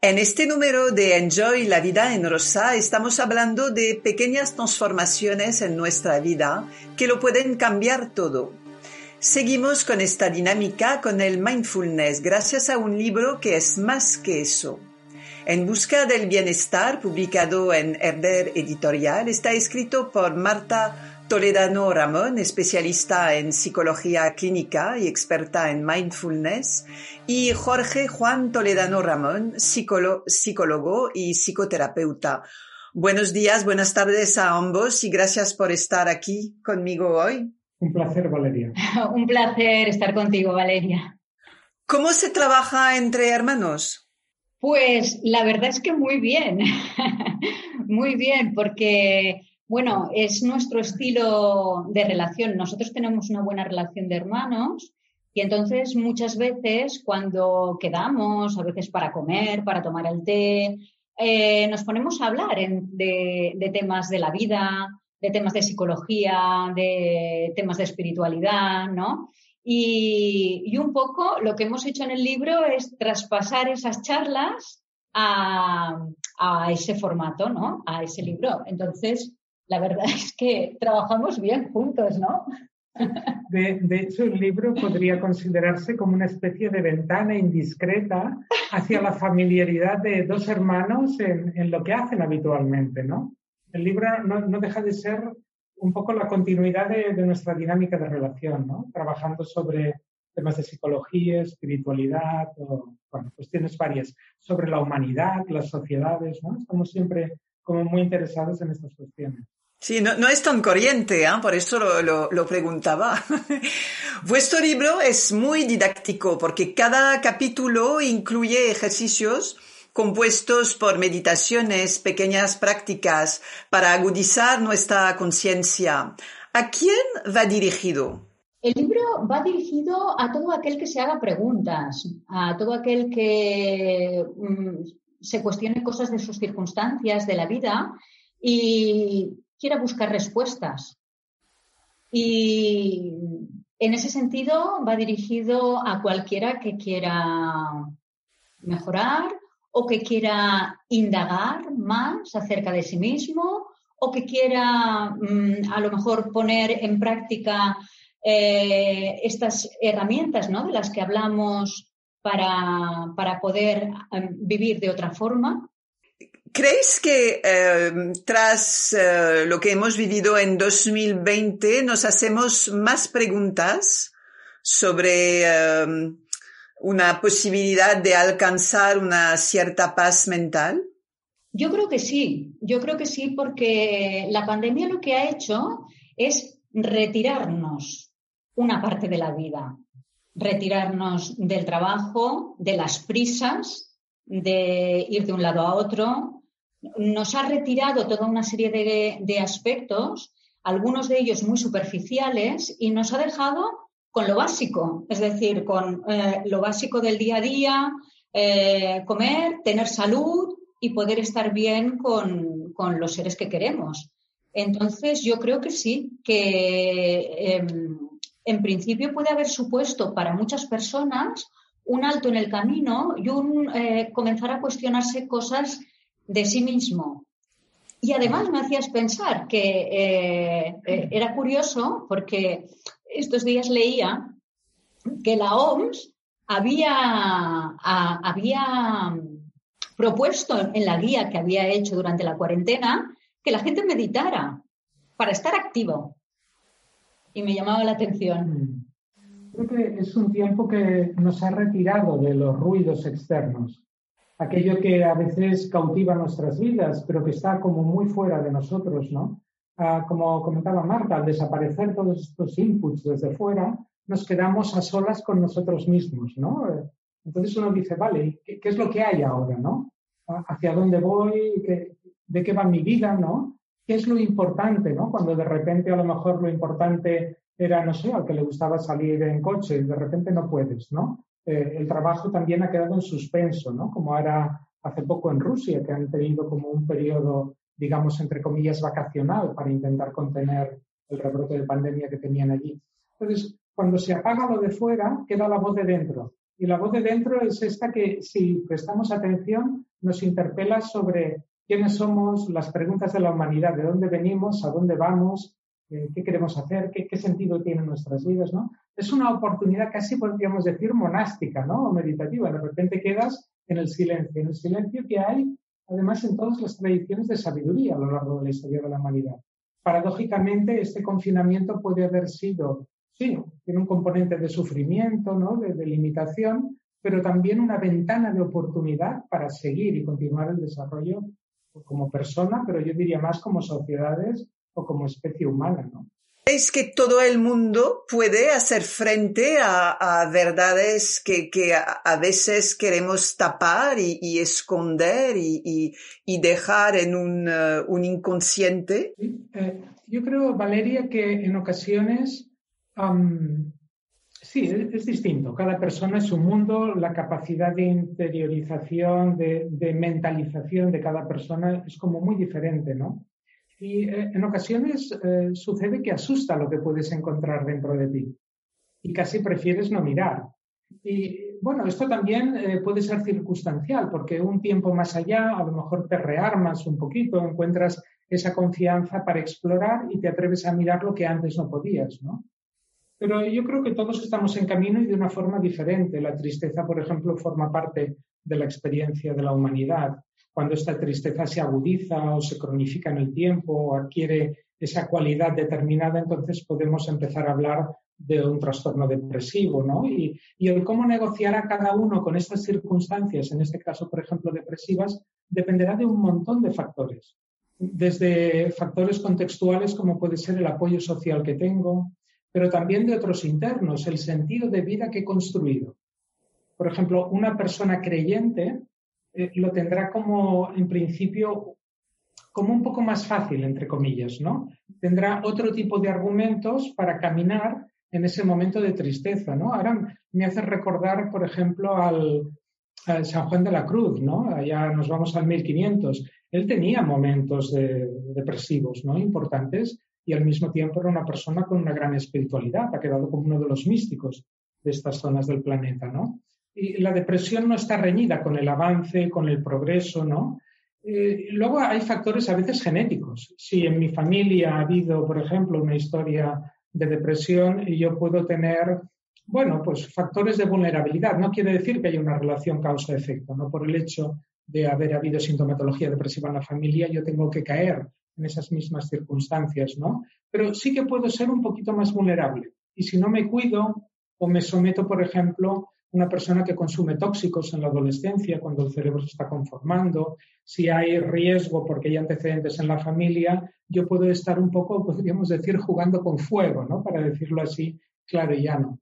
En este número de Enjoy la vida en rosa estamos hablando de pequeñas transformaciones en nuestra vida que lo pueden cambiar todo. Seguimos con esta dinámica con el mindfulness gracias a un libro que es más que eso. En busca del bienestar, publicado en Herder Editorial, está escrito por Marta Toledano Ramón, especialista en psicología clínica y experta en mindfulness, y Jorge Juan Toledano Ramón, psicólogo y psicoterapeuta. Buenos días, buenas tardes a ambos y gracias por estar aquí conmigo hoy. Un placer, Valeria. Un placer estar contigo, Valeria. ¿Cómo se trabaja entre hermanos? Pues la verdad es que muy bien, muy bien, porque bueno, es nuestro estilo de relación. Nosotros tenemos una buena relación de hermanos y entonces muchas veces cuando quedamos, a veces para comer, para tomar el té, eh, nos ponemos a hablar de, temas de la vida, de temas de psicología, de temas de espiritualidad, ¿no? Y, un poco lo que hemos hecho en el libro es traspasar esas charlas a, a ese formato, ¿no? A ese libro. Entonces, la verdad es que trabajamos bien juntos, ¿no? De, hecho, el libro podría considerarse como una especie de ventana indiscreta hacia la familiaridad de dos hermanos en, lo que hacen habitualmente, ¿no? El libro no, deja de ser un poco la continuidad de, nuestra dinámica de relación, ¿no? Trabajando sobre temas de psicología, espiritualidad, o, bueno, cuestiones varias, sobre la humanidad, las sociedades, ¿no? Estamos siempre como muy interesados en estas cuestiones. Sí, no, es tan corriente, ¿eh? por eso lo, lo, preguntaba. Vuestro libro es muy didáctico porque cada capítulo incluye ejercicios compuestos por meditaciones, pequeñas prácticas para agudizar nuestra conciencia. ¿A quién va dirigido? El libro va dirigido a todo aquel que se haga preguntas, a todo aquel que mm, se cuestione cosas de sus circunstancias, de la vida y quiera buscar respuestas. Y en ese sentido va dirigido a cualquiera que quiera mejorar o que quiera indagar más acerca de sí mismo o que quiera mm, a lo mejor poner en práctica eh, estas herramientas ¿no? de las que hablamos para, para poder em, vivir de otra forma. ¿Creéis que eh, tras eh, lo que hemos vivido en 2020 nos hacemos más preguntas sobre eh, una posibilidad de alcanzar una cierta paz mental? Yo creo que sí, yo creo que sí, porque la pandemia lo que ha hecho es retirarnos una parte de la vida, retirarnos del trabajo, de las prisas, de ir de un lado a otro, nos ha retirado toda una serie de, aspectos, algunos de ellos muy superficiales, y nos ha dejado con lo básico, es decir, con eh, lo básico del día a día, eh, comer, tener salud y poder estar bien con, los seres que queremos. Entonces, yo creo que sí, que em, en principio puede haber supuesto para muchas personas un alto en el camino y un eh, comenzar a cuestionarse cosas de sí mismo. Y además me hacías pensar que eh, eh, era curioso porque estos días leía que la OMS había, había propuesto en la guía que había hecho durante la cuarentena que la gente meditara para estar activo. Y me llamaba la atención. Creo que es un tiempo que nos ha retirado de los ruidos externos aquello que a veces cautiva nuestras vidas, pero que está como muy fuera de nosotros, ¿no? Ah, como comentaba Marta, al desaparecer todos estos inputs desde fuera, nos quedamos a solas con nosotros mismos, ¿no? Entonces uno dice, vale, ¿qué, es lo que hay ahora, no? ¿Hacia dónde voy? ¿De qué va mi vida, no? ¿Qué es lo importante, no? Cuando de repente a lo mejor lo importante era, no sé, al que le gustaba salir en coche y de repente no puedes, ¿no? Eh, el trabajo también ha quedado en suspenso, ¿no? Como ahora hace poco en Rusia, que han tenido como un periodo, digamos, entre comillas, vacacional para intentar contener el rebrote de pandemia que tenían allí. Entonces, cuando se apaga lo de fuera, queda la voz de dentro. Y la voz de dentro es esta que, si prestamos atención, nos interpela sobre quiénes somos, las preguntas de la humanidad, de dónde venimos, a dónde vamos, qué queremos hacer, qué, sentido tienen nuestras vidas, ¿no? Es una oportunidad casi podríamos decir monástica, ¿no? O meditativa. De repente quedas en el silencio, en el silencio que hay además en todas las tradiciones de sabiduría a lo largo de la historia de la humanidad. Paradójicamente, este confinamiento puede haber sido, sí, tiene un componente de sufrimiento, ¿no? de, de limitación, pero también una ventana de oportunidad para seguir y continuar el desarrollo como persona, pero yo diría más como sociedades como especie humana, ¿no? Es que todo el mundo puede hacer frente a, verdades que, a, veces queremos tapar y, esconder y, dejar en un, uh, inconsciente. Eh, yo creo, Valeria, que en ocasiones sí, es, distinto. Cada persona es un mundo, la capacidad de interiorización, de, de mentalización de cada persona es como muy diferente, ¿no? Y eh, en ocasiones eh, sucede que asusta lo que puedes encontrar dentro de ti y casi prefieres no mirar. Y bueno, esto también eh, puede ser circunstancial, porque un tiempo más allá a lo mejor te rearmas un poquito, encuentras esa confianza para explorar y te atreves a mirar lo que antes no podías, ¿no? Pero yo creo que todos estamos en camino y de una forma diferente. La tristeza, por ejemplo, forma parte de la experiencia de la humanidad cuando esta tristeza se agudiza o se cronifica en el tiempo o adquiere esa cualidad determinada, entonces podemos empezar a hablar de un trastorno depresivo, ¿no? Y, el cómo negociar a cada uno con estas circunstancias, en este caso, por ejemplo, depresivas, dependerá de un montón de factores. Desde factores contextuales como puede ser el apoyo social que tengo, pero también de otros internos, el sentido de vida que he construido. Por ejemplo, una persona creyente eh, lo tendrá como, en principio, como un poco más fácil, entre comillas, ¿no? Tendrá otro tipo de argumentos para caminar en ese momento de tristeza, ¿no? Ahora me hace recordar, por ejemplo, al, San Juan de la Cruz, ¿no? Allá nos vamos al 1500. Él tenía momentos depresivos, ¿no? Importantes y al mismo tiempo era una persona con una gran espiritualidad. Ha quedado como uno de los místicos de estas zonas del planeta, ¿no? Y la depresión no está reñida con el avance, con el progreso, ¿no? Eh, luego hay factores a veces genéticos. Si en mi familia ha habido, por ejemplo, una historia de depresión, yo puedo tener, bueno, pues factores de vulnerabilidad. No quiere decir que haya una relación causa-efecto, ¿no? Por el hecho de haber habido sintomatología depresiva en la familia, yo tengo que caer en esas mismas circunstancias, ¿no? Pero sí que puedo ser un poquito más vulnerable. Y si no me cuido o me someto, por ejemplo, una persona que consume tóxicos en la adolescencia, cuando el cerebro se está conformando, si hay riesgo porque hay antecedentes en la familia, yo puedo estar un poco, podríamos decir, jugando con fuego, ¿no? Para decirlo así, claro y llano.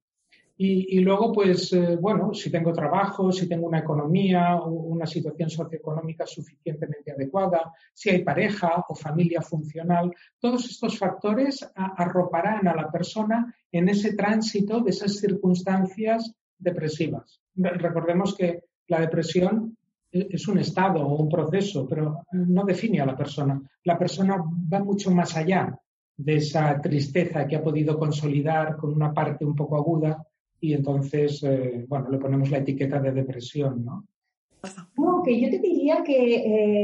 Y, luego, pues, eh, bueno, si tengo trabajo, si tengo una economía, una situación socioeconómica suficientemente adecuada, si hay pareja o familia funcional, todos estos factores arroparán a la persona en ese tránsito de esas circunstancias depresivas. Recordemos que la depresión es un estado o un proceso, pero no define a la persona. La persona va mucho más allá de esa tristeza que ha podido consolidar con una parte un poco aguda y entonces, eh, bueno, le ponemos la etiqueta de depresión, ¿no? No, que yo te diría que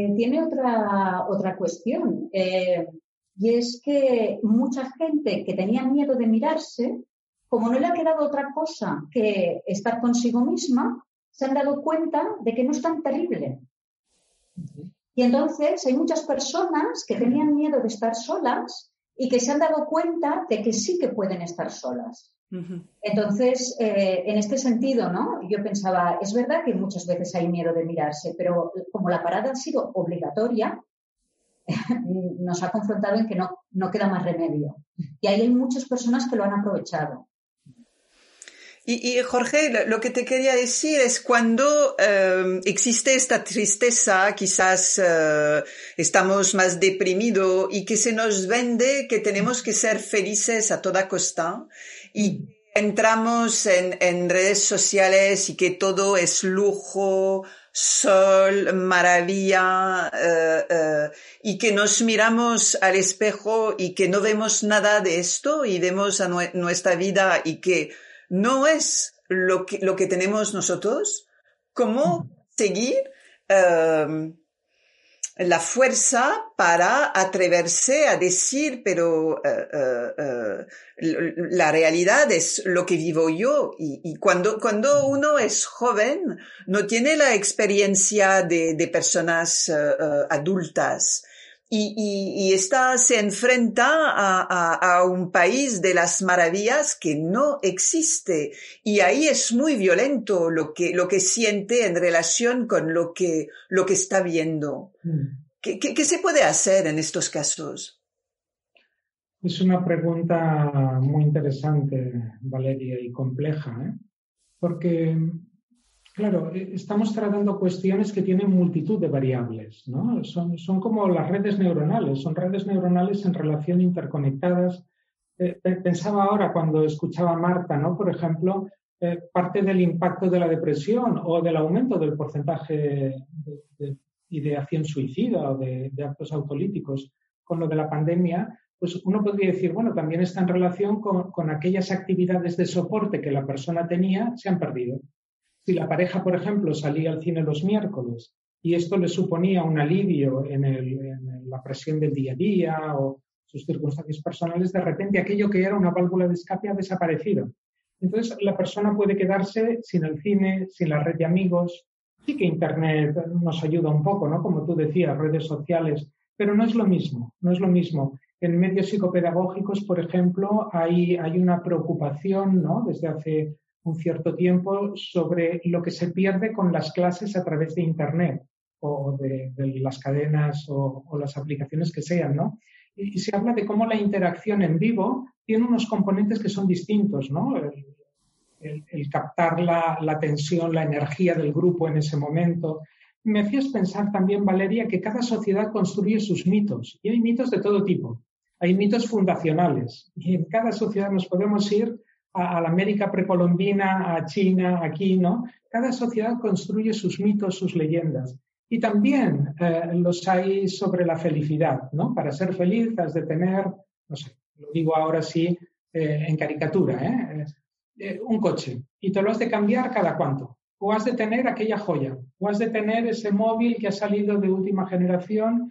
eh, tiene otra, otra cuestión. Eh, y es que mucha gente que tenía miedo de mirarse como no le ha quedado otra cosa que estar consigo misma, se han dado cuenta de que no es tan terrible. Y entonces hay muchas personas que tenían miedo de estar solas y que se han dado cuenta de que sí que pueden estar solas. Entonces, eh, en este sentido, ¿no? Yo pensaba, es verdad que muchas veces hay miedo de mirarse, pero como la parada ha sido obligatoria, nos ha confrontado en que no, no queda más remedio. Y ahí hay muchas personas que lo han aprovechado. Y, Jorge, lo que te quería decir es cuando eh, existe esta tristeza, quizás eh, estamos más deprimidos y que se nos vende que tenemos que ser felices a toda costa y entramos en, en redes sociales y que todo es lujo, sol, maravilla, eh, eh, y que nos miramos al espejo y que no vemos nada de esto y vemos a nuestra vida y que no es lo que, lo que tenemos nosotros, ¿cómo seguir eh, la fuerza para atreverse a decir, pero uh, uh, la realidad es lo que vivo yo. Y, y, cuando, cuando uno es joven, no tiene la experiencia de, de personas adultas y, y, esta se enfrenta a, a, un país de las maravillas que no existe y ahí es muy violento lo que lo que siente en relación con lo que lo que está viendo. Mm. ¿Qué, qué, se puede hacer en estos casos? Es una pregunta muy interesante, Valeria, y compleja, ¿eh? porque Claro, eh, estamos tratando cuestiones que tienen multitud de variables, ¿no? Son, como las redes neuronales, son redes neuronales en relación interconectadas. Eh, pensaba ahora cuando escuchaba a Marta, ¿no? Por ejemplo, eh, parte del impacto de la depresión o del aumento del porcentaje de, ideación suicida o de, actos autolíticos con lo de la pandemia, pues uno podría decir, bueno, también está en relación con aquellas actividades de soporte que la persona tenía, se han perdido. Si la pareja, por ejemplo, salía al cine los miércoles y esto le suponía un alivio en, la presión del día a día o sus circunstancias personales, de repente aquello que era una válvula de escape ha desaparecido. Entonces la persona puede quedarse sin el cine, sin la red de amigos. Sí que Internet nos ayuda un poco, ¿no? Como tú decías, redes sociales, pero no es lo mismo, no es lo mismo. En medios psicopedagógicos, por ejemplo, hay, hay una preocupación, ¿no? Desde hace un cierto tiempo sobre lo que se pierde con las clases a través de Internet o de, las cadenas o, las aplicaciones que sean, ¿no? Y, se habla de cómo la interacción en vivo tiene unos componentes que son distintos, ¿no? El, captar la, tensión, la energía del grupo en ese momento. Me hacías pensar también, Valeria, que cada sociedad construye sus mitos y hay mitos de todo tipo. Hay mitos fundacionales y en cada sociedad nos podemos ir a, la América precolombina, a China, aquí, ¿no? Cada sociedad construye sus mitos, sus leyendas. Y también eh, los hay sobre la felicidad, ¿no? Para ser feliz has de tener, no sé, lo digo ahora sí eh, en caricatura, ¿eh? ¿eh? un coche y te lo has de cambiar cada cuánto. O has de tener aquella joya, o has de tener ese móvil que ha salido de última generación.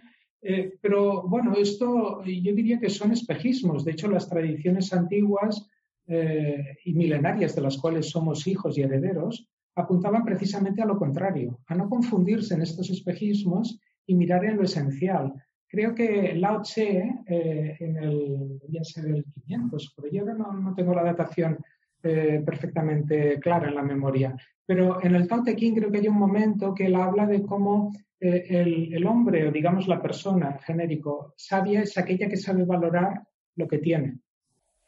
pero bueno, esto yo diría que son espejismos. De hecho, las tradiciones antiguas eh, y milenarias de las cuales somos hijos y herederos, apuntaban precisamente a lo contrario, a no confundirse en estos espejismos y mirar en lo esencial. Creo que Lao Tse, eh, en el, bien ser el 500, pero yo no, no tengo la datación eh, perfectamente clara en la memoria, pero en el Tao Te Ching creo que hay un momento que él habla de cómo el, el hombre, o digamos la persona genérico, sabia es aquella que sabe valorar lo que tiene.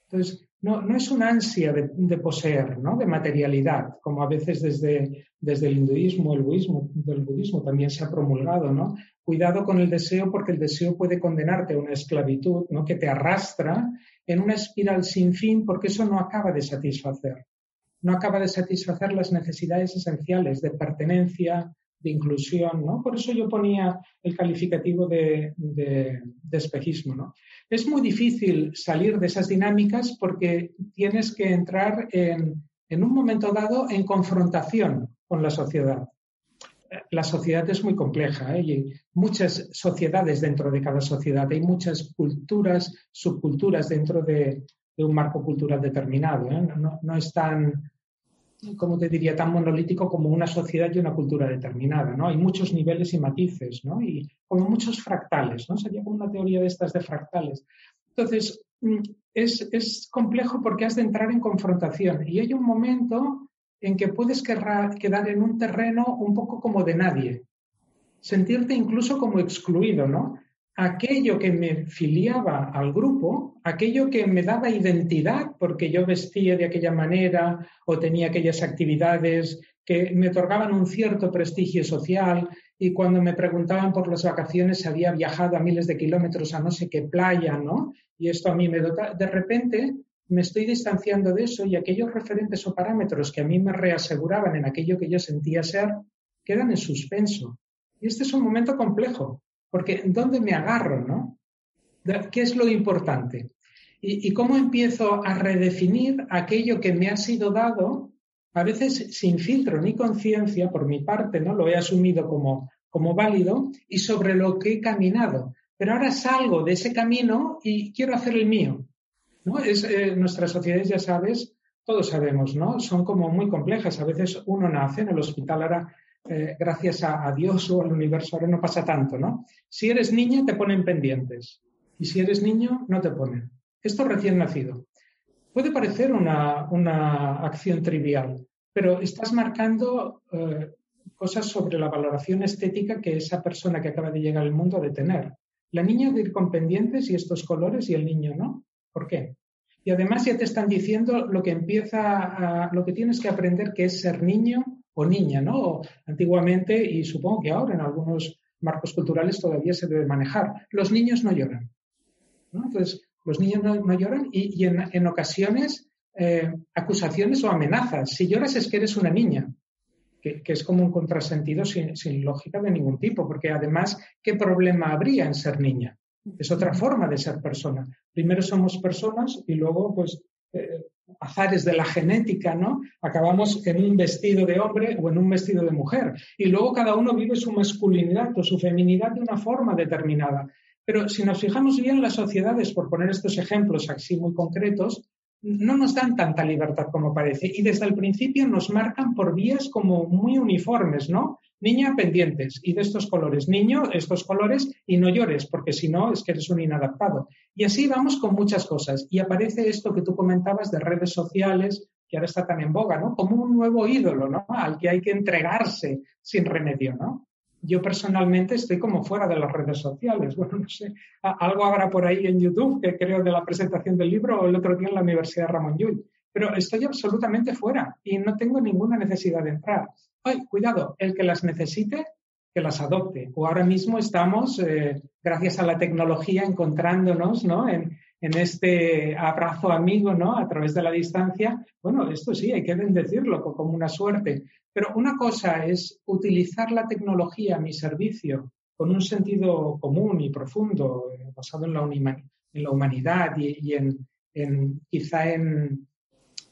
Entonces, no, no es una ansia de, poseer, ¿no? de materialidad, como a veces desde, desde el hinduismo, el budismo, del budismo también se ha promulgado. ¿no? Cuidado con el deseo porque el deseo puede condenarte a una esclavitud ¿no? que te arrastra en una espiral sin fin porque eso no acaba de satisfacer. No acaba de satisfacer las necesidades esenciales de pertenencia, de inclusión, ¿no? Por eso yo ponía el calificativo de, de, espejismo, ¿no? Es muy difícil salir de esas dinámicas porque tienes que entrar en, en un momento dado en confrontación con la sociedad. La sociedad es muy compleja ¿eh? y hay muchas sociedades dentro de cada sociedad, hay muchas culturas, subculturas dentro de, de un marco cultural determinado. ¿eh? No, no, es tan, como te diría, tan monolítico como una sociedad y una cultura determinada, ¿no? Hay muchos niveles y matices, ¿no? Y como muchos fractales, ¿no? Sería como una teoría de estas de fractales. Entonces, mm, es, es complejo porque has de entrar en confrontación y hay un momento en que puedes quedar en un terreno un poco como de nadie, sentirte incluso como excluido, ¿no? Aquello que me filiaba al grupo, aquello que me daba identidad, porque yo vestía de aquella manera o tenía aquellas actividades que me otorgaban un cierto prestigio social y cuando me preguntaban por las vacaciones había viajado a miles de kilómetros a no sé qué playa, ¿no? Y esto a mí me dota, de repente me estoy distanciando de eso y aquellos referentes o parámetros que a mí me reaseguraban en aquello que yo sentía ser, quedan en suspenso. Y este es un momento complejo, porque ¿dónde me agarro, no? ¿Qué es lo importante? ¿Y, cómo empiezo a redefinir aquello que me ha sido dado, a veces sin filtro ni conciencia, por mi parte, ¿no? Lo he asumido como, como válido y sobre lo que he caminado. Pero ahora salgo de ese camino y quiero hacer el mío. ¿no? Es, eh, nuestras sociedades, ya sabes, todos sabemos, ¿no? Son como muy complejas. A veces uno nace en el hospital, ahora, eh, gracias a, Dios o al universo, ahora no pasa tanto, ¿no? Si eres niña, te ponen pendientes. Y si eres niño, no te ponen. Esto recién nacido. Puede parecer una, acción trivial, pero estás marcando eh, cosas sobre la valoración estética que esa persona que acaba de llegar al mundo ha de tener. La niña de ir con pendientes y estos colores y el niño no. ¿Por qué? Y además ya te están diciendo lo que empieza lo que tienes que aprender que es ser niño o niña, ¿no? Antiguamente, y supongo que ahora en algunos marcos culturales todavía se debe manejar. Los niños no lloran. Entonces, los niños no, lloran y, en, ocasiones eh, acusaciones o amenazas. Si lloras es que eres una niña, que, es como un contrasentido sin, sin, lógica de ningún tipo, porque además, ¿qué problema habría en ser niña? Es otra forma de ser persona. Primero somos personas y luego, pues, eh, azares de la genética, ¿no? Acabamos en un vestido de hombre o en un vestido de mujer. Y luego cada uno vive su masculinidad o su feminidad de una forma determinada. Pero si nos fijamos bien, las sociedades, por poner estos ejemplos así muy concretos, no nos dan tanta libertad como parece. Y desde el principio nos marcan por vías como muy uniformes, ¿no? Niña, pendientes y de estos colores. Niño, estos colores y no llores, porque si no es que eres un inadaptado. Y así vamos con muchas cosas. Y aparece esto que tú comentabas de redes sociales, que ahora está tan en boga, ¿no? Como un nuevo ídolo, ¿no? Al que hay que entregarse sin remedio, ¿no? Yo personalmente estoy como fuera de las redes sociales. Bueno, no sé, algo habrá por ahí en YouTube, que creo de la presentación del libro, o el otro día en la Universidad Ramón Llull. Pero estoy absolutamente fuera y no tengo ninguna necesidad de entrar ay, cuidado, el que las necesite, que las adopte. O ahora mismo estamos, eh, gracias a la tecnología, encontrándonos ¿no? en, este abrazo amigo ¿no? a través de la distancia. Bueno, esto sí, hay que decirlo como una suerte. Pero una cosa es utilizar la tecnología a mi servicio con un sentido común y profundo, eh, basado en la, en la humanidad y, en, quizá en,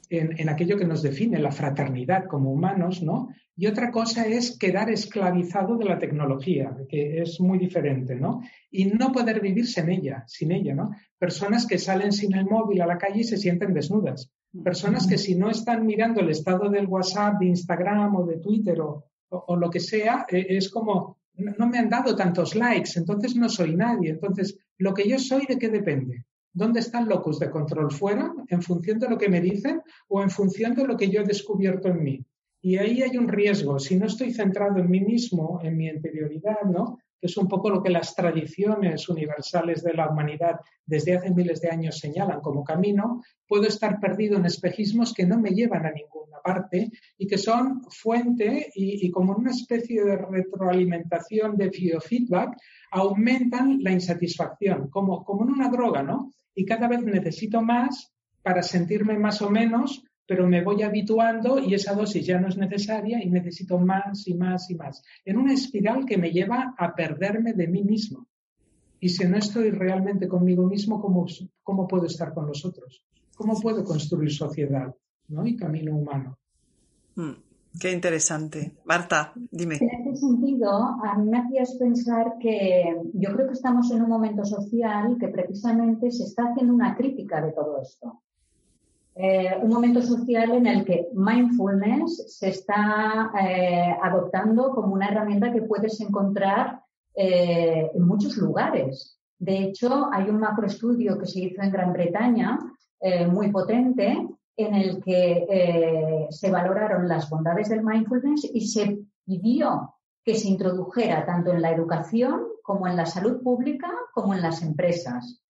en, aquello que nos define, la fraternidad como humanos, ¿no? Y otra cosa es quedar esclavizado de la tecnología, que es muy diferente, ¿no? Y no poder vivir sin ella, sin ella, ¿no? Personas que salen sin el móvil a la calle y se sienten desnudas. Personas que si no están mirando el estado del WhatsApp, de Instagram o de Twitter o, lo que sea, e, es como, no me han dado tantos likes, entonces no soy nadie. Entonces, lo que yo soy, ¿de qué depende? ¿Dónde está el locus de control? ¿Fuera? ¿En función de lo que me dicen o en función de lo que yo he descubierto en mí? Y ahí hay un riesgo. Si no estoy centrado en mí mismo, en mi interioridad, ¿no? que es un poco lo que las tradiciones universales de la humanidad desde hace miles de años señalan como camino, puedo estar perdido en espejismos que no me llevan a ninguna parte y que son fuente y, como una especie de retroalimentación de biofeedback, aumentan la insatisfacción, como, como en una droga, ¿no? Y cada vez necesito más para sentirme más o menos pero me voy habituando y esa dosis ya no es necesaria y necesito más y más y más. En una espiral que me lleva a perderme de mí mismo. Y si no estoy realmente conmigo mismo, ¿cómo, cómo puedo estar con los otros? ¿Cómo puedo construir sociedad ¿no? y camino humano? Mm, qué interesante. Marta, dime. En ese sentido, a mí me hacías pensar que yo creo que estamos en un momento social que precisamente se está haciendo una crítica de todo esto. Eh, un momento social en el que mindfulness se está eh, adoptando como una herramienta que puedes encontrar eh, en muchos lugares. De hecho, hay un macroestudio que se hizo en Gran Bretaña muy potente en el que se valoraron las bondades del mindfulness y se pidió que se introdujera tanto en la educación como en la salud pública como en las empresas.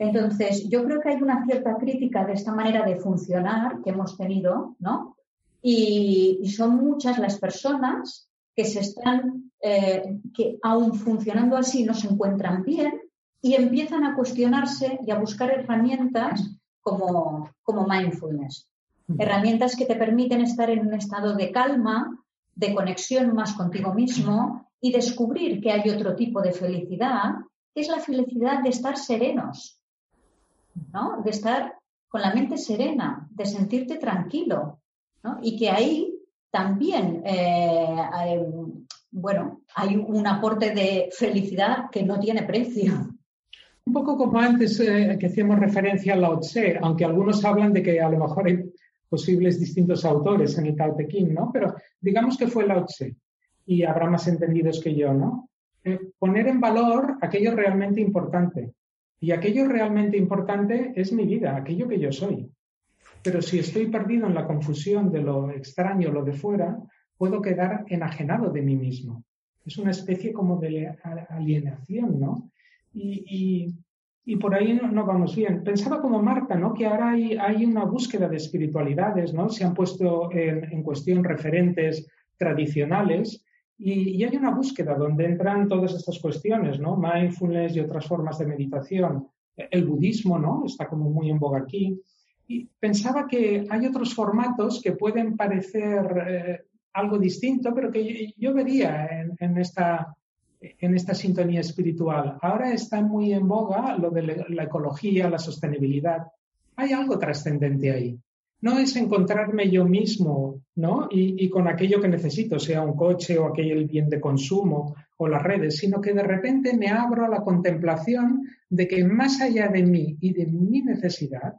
Entonces, yo creo que hay una cierta crítica de esta manera de funcionar que hemos tenido, ¿no? Y, son muchas las personas que se están, eh, que aún funcionando así no se encuentran bien y empiezan a cuestionarse y a buscar herramientas como, como mindfulness. Herramientas que te permiten estar en un estado de calma, de conexión más contigo mismo y descubrir que hay otro tipo de felicidad, que es la felicidad de estar serenos, ¿no? De estar con la mente serena, de sentirte tranquilo. Y que ahí también, eh, hay, bueno, hay un aporte de felicidad que no tiene precio. Un poco como antes eh, que hacíamos referencia a Lao Tse, aunque algunos hablan de que a lo mejor hay posibles distintos autores en el Tao Te Ching, ¿no? Pero digamos que fue Lao Tse y habrá más entendidos que yo, ¿no? Eh, poner en valor aquello realmente importante. Y aquello realmente importante es mi vida, aquello que yo soy. Pero si estoy perdido en la confusión de lo extraño, lo de fuera, puedo quedar enajenado de mí mismo. Es una especie como de alienación, ¿no? Y, y por ahí no, vamos bien. Pensaba como Marta, ¿no? Que ahora hay, hay una búsqueda de espiritualidades, ¿no? Se han puesto en, en cuestión referentes tradicionales y, y, hay una búsqueda donde entran todas estas cuestiones, ¿no? Mindfulness y otras formas de meditación. El budismo, ¿no? Está como muy en boga aquí. Y pensaba que hay otros formatos que pueden parecer eh, algo distinto, pero que yo, vería en, en esta en esta sintonía espiritual. Ahora está muy en boga lo de la ecología, la sostenibilidad. Hay algo trascendente ahí. No es encontrarme yo mismo, ¿no? Y, con aquello que necesito, sea un coche o aquel bien de consumo o las redes, sino que de repente me abro a la contemplación de que más allá de mí y de mi necesidad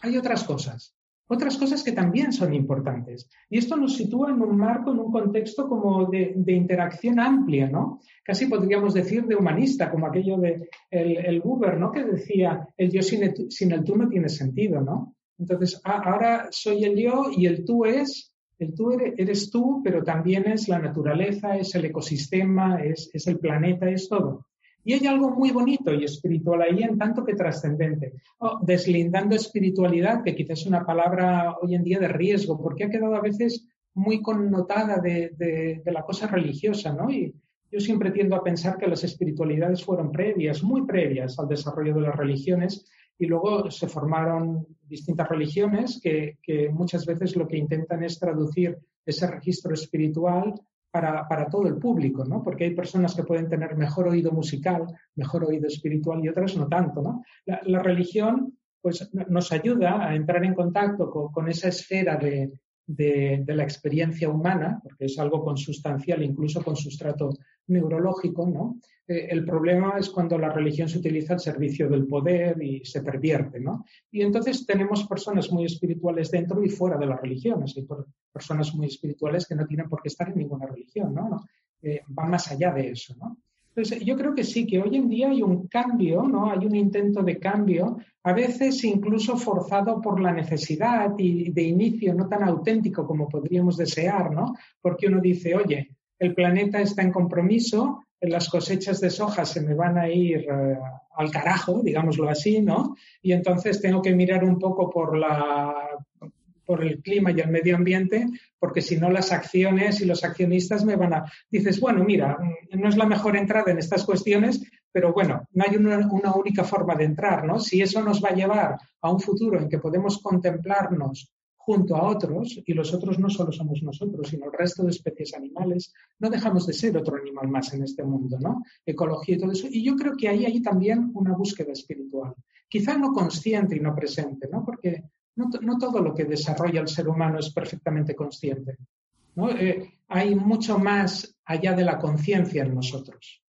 hay otras cosas otras cosas que también son importantes. Y esto nos sitúa en un marco, en un contexto como de, interacción amplia, ¿no? Casi podríamos decir de humanista, como aquello de el, el Buber, ¿no? Que decía, el yo sin el, sin el, tú no tiene sentido, ¿no? Entonces, ahora soy el yo y el tú es, el tú eres, tú, pero también es la naturaleza, es el ecosistema, es, el planeta, es todo. Y hay algo muy bonito y espiritual ahí en tanto que trascendente. Oh, deslindando espiritualidad, que quizás es una palabra hoy en día de riesgo, porque ha quedado a veces muy connotada de, de, la cosa religiosa, ¿no? Y yo siempre tiendo a pensar que las espiritualidades fueron previas, muy previas al desarrollo de las religiones, y luego se formaron distintas religiones que, muchas veces lo que intentan es traducir ese registro espiritual para, todo el público, ¿no? Porque hay personas que pueden tener mejor oído musical, mejor oído espiritual y otras no tanto, ¿no? La, religión, pues, nos ayuda a entrar en contacto con esa esfera de, de, la experiencia humana, porque es algo consustancial, incluso con sustrato neurológico, ¿no? Eh, el problema es cuando la religión se utiliza al servicio del poder y se pervierte, ¿no? Y entonces tenemos personas muy espirituales dentro y fuera de las religiones. Hay personas muy espirituales que no tienen por qué estar en ninguna religión, ¿no? Eh, van más allá de eso, ¿no? Entonces, yo creo que sí, que hoy en día hay un cambio, ¿no? Hay un intento de cambio, a veces incluso forzado por la necesidad y de inicio no tan auténtico como podríamos desear, ¿no? Porque uno dice, oye, el planeta está en compromiso, las cosechas de soja se me van a ir eh, al carajo, digámoslo así, ¿no? Y entonces tengo que mirar un poco por la por el clima y el medio ambiente, porque si no las acciones y los accionistas me van a... Dices, bueno, mira, mm, no es la mejor entrada en estas cuestiones, pero bueno, no hay una, única forma de entrar, ¿no? Si eso nos va a llevar a un futuro en que podemos contemplarnos junto a otros, y los otros no solo somos nosotros, sino el resto de especies animales, no dejamos de ser otro animal más en este mundo, ¿no? Ecología y todo eso. Y yo creo que ahí hay también una búsqueda espiritual, quizá no consciente y no presente, ¿no? Porque no, todo lo que desarrolla el ser humano es perfectamente consciente. Eh, hay mucho más allá de la conciencia en nosotros.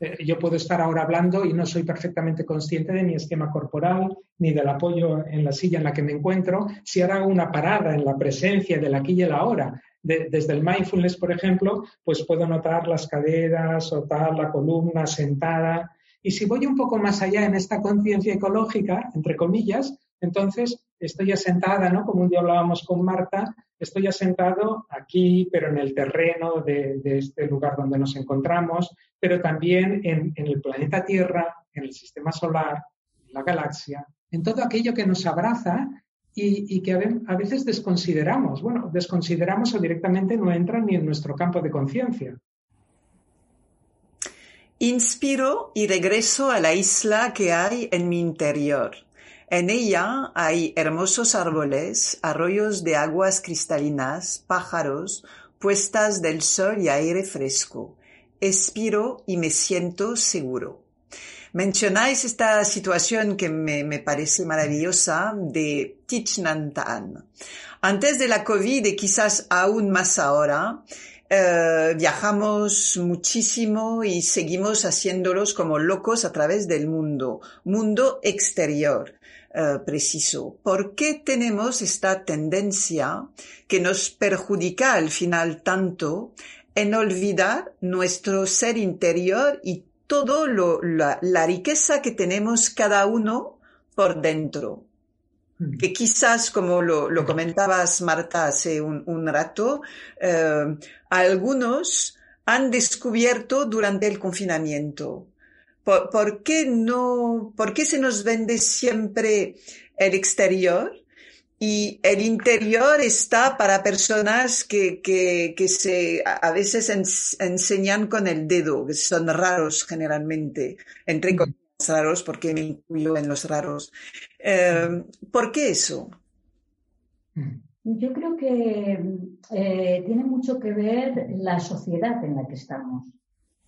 Eh, yo puedo estar ahora hablando y no soy perfectamente consciente de mi esquema corporal ni del apoyo en la silla en la que me encuentro. Si ahora hago una parada en la presencia del aquí y el ahora, desde el mindfulness, por ejemplo, pues puedo notar las caderas o tal, la columna sentada. Y si voy un poco más allá en esta conciencia ecológica, entre comillas, entonces estoy asentada, ¿no? Como un día hablábamos con Marta, estoy asentado aquí, pero en el terreno de, este lugar donde nos encontramos, pero también en, el planeta Tierra, en el sistema solar, en la galaxia, en todo aquello que nos abraza y, que a veces desconsideramos. Bueno, desconsideramos o directamente no entra ni en nuestro campo de conciencia. Inspiro y regreso a la isla que hay en mi interior. En ella hay hermosos árboles, arroyos de aguas cristalinas, pájaros, puestas del sol y aire fresco. Expiro y me siento seguro. Mencionáis esta situación que me, parece maravillosa de Thich Antes de la COVID y quizás aún más ahora, eh, viajamos muchísimo y seguimos haciéndolos como locos a través del mundo, mundo exterior. Eh, preciso. ¿Por qué tenemos esta tendencia que nos perjudica al final tanto en olvidar nuestro ser interior y todo lo, la, riqueza que tenemos cada uno por dentro? Hmm. Que quizás, como lo, comentabas, Marta, hace un, rato, eh, algunos han descubierto durante el confinamiento ¿Por, qué no, por qué se nos vende siempre el exterior? Y el interior está para personas que, que, que se a veces enseñan con el dedo, que son raros generalmente, entre comillas raros, porque me incluyo en los raros. Em, ¿Por qué eso? Yo creo que eh, tiene mucho que ver la sociedad en la que estamos.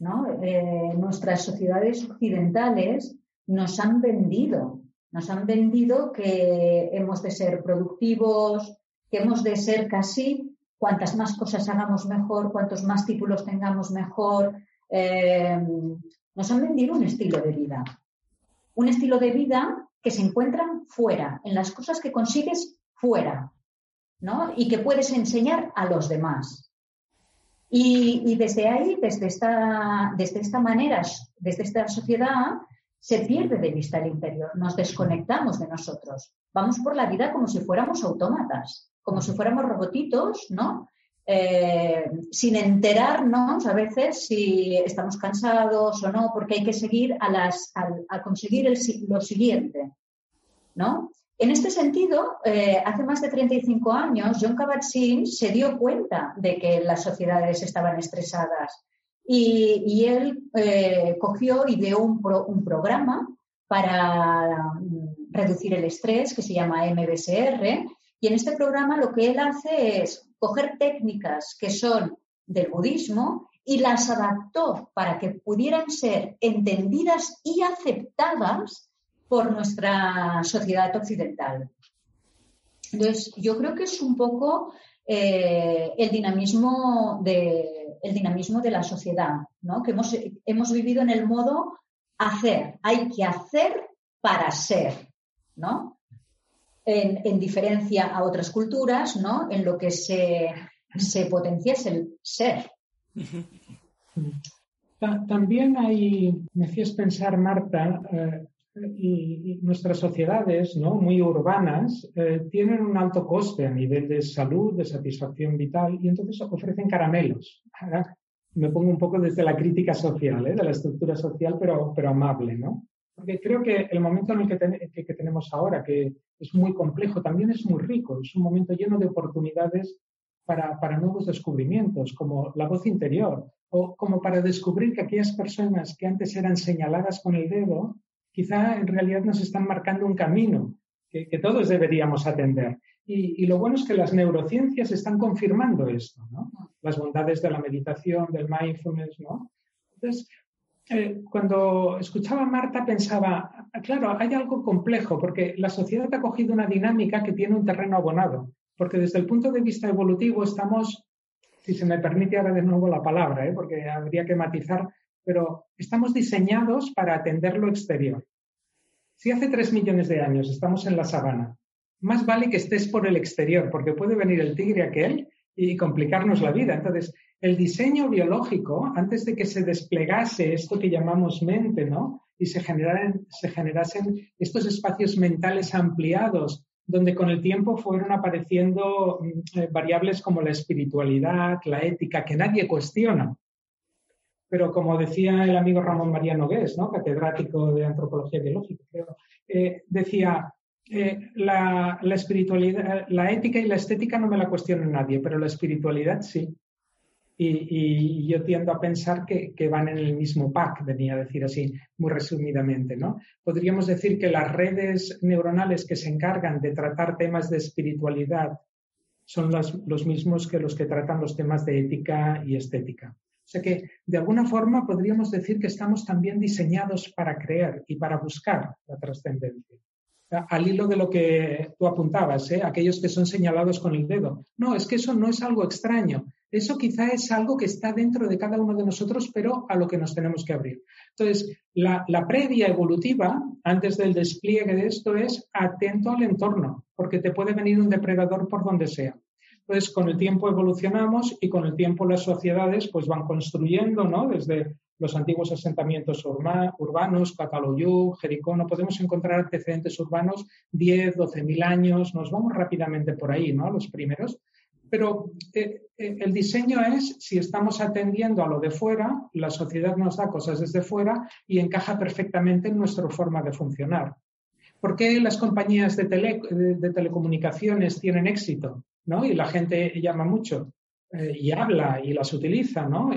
Eh, nuestras sociedades occidentales nos han vendido, nos han vendido que hemos de ser productivos, que hemos de ser casi cuantas más cosas hagamos mejor, cuantos más títulos tengamos mejor. Eh, nos han vendido un estilo de vida. Un estilo de vida que se encuentra fuera, en las cosas que consigues fuera, ¿no? Y que puedes enseñar a los demás. Y, desde ahí, desde esta, desde esta manera, desde esta sociedad, se pierde de vista el interior, nos desconectamos de nosotros. Vamos por la vida como si fuéramos autómatas, como si fuéramos robotitos, ¿no? Eh, sin enterarnos a veces si estamos cansados o no, porque hay que seguir a, las, a, conseguir lo siguiente, ¿no? En este sentido, eh, hace más de 35 años, John Kabat-Zinn se dio cuenta de que las sociedades estaban estresadas y, él eh, cogió, ideó un, un programa para mm, reducir el estrés que se llama MBSR y en este programa lo que él hace es coger técnicas que son del budismo y las adaptó para que pudieran ser entendidas y aceptadas por nuestra sociedad occidental. Entonces, yo creo que es un poco eh, el, dinamismo de, la sociedad, ¿no? que hemos, hemos vivido en el modo hacer, hay que hacer para ser, ¿no? En, diferencia a otras culturas, ¿no? En lo que se, se potencia es el ser. También hay, me hacías pensar, Marta, eh, y, nuestras sociedades ¿no? muy urbanas eh, tienen un alto coste a nivel de salud, de satisfacción vital y entonces ofrecen caramelos. Me pongo un poco desde la crítica social, ¿eh? de la estructura social, pero, pero amable, ¿no? Porque creo que el momento en el que, tenemos ahora, que es muy complejo, también es muy rico, es un momento lleno de oportunidades para nuevos descubrimientos, como la voz interior, o como para descubrir que aquellas personas que antes eran señaladas con el dedo, quizá en realidad nos están marcando un camino que, todos deberíamos atender. Y, lo bueno es que las neurociencias están confirmando esto, ¿no? Las bondades de la meditación, del mindfulness, ¿no? Entonces, eh, cuando escuchaba a Marta pensaba, claro, hay algo complejo porque la sociedad ha cogido una dinámica que tiene un terreno abonado, porque desde el punto de vista evolutivo estamos, si se me permite ahora de nuevo la palabra, ¿eh? porque habría que matizar, pero estamos diseñados para atender lo exterior. Si hace tres millones de años estamos en la sabana, más vale que estés por el exterior, porque puede venir el tigre aquel y complicarnos la vida. Entonces, el diseño biológico, antes de que se desplegase esto que llamamos mente, ¿no? Y se, generaran, se generasen estos espacios mentales ampliados donde con el tiempo fueron apareciendo mm, eh, variables como la espiritualidad, la ética, que nadie cuestiona. Pero como decía el amigo Ramón María Nogués, ¿no? catedrático de antropología biológica, eh, decía, eh, la, espiritualidad, la ética y la estética no me la cuestiona nadie, pero la espiritualidad sí. Y, yo tiendo a pensar que, van en el mismo pack, venía a decir así, muy resumidamente, ¿no? Podríamos decir que las redes neuronales que se encargan de tratar temas de espiritualidad son los mismos que los que tratan los temas de ética y estética. Sea que, de alguna forma, podríamos decir que estamos también diseñados para creer y para buscar la trascendencia al hilo de lo que tú apuntabas, ¿eh? aquellos que son señalados con el dedo. No, es que eso no es algo extraño. Eso quizá es algo que está dentro de cada uno de nosotros, pero a lo que nos tenemos que abrir. Entonces, la, la previa evolutiva, antes del despliegue de esto, es atento al entorno, porque te puede venir un depredador por donde sea. Entonces, con el tiempo evolucionamos y con el tiempo las sociedades pues van construyendo, ¿no? Desde los antiguos asentamientos urbanos, Cataluyú, Jericó, no podemos encontrar antecedentes urbanos 10, 12 mil años, nos vamos rápidamente por ahí, ¿no? Los primeros. Pero eh, eh, el diseño es, si estamos atendiendo a lo de fuera, la sociedad nos da cosas desde fuera y encaja perfectamente en nuestra forma de funcionar. ¿Por qué las compañías de, telecomunicaciones tienen éxito? ¿no? Y la gente llama mucho eh, y habla y las utiliza, ¿no?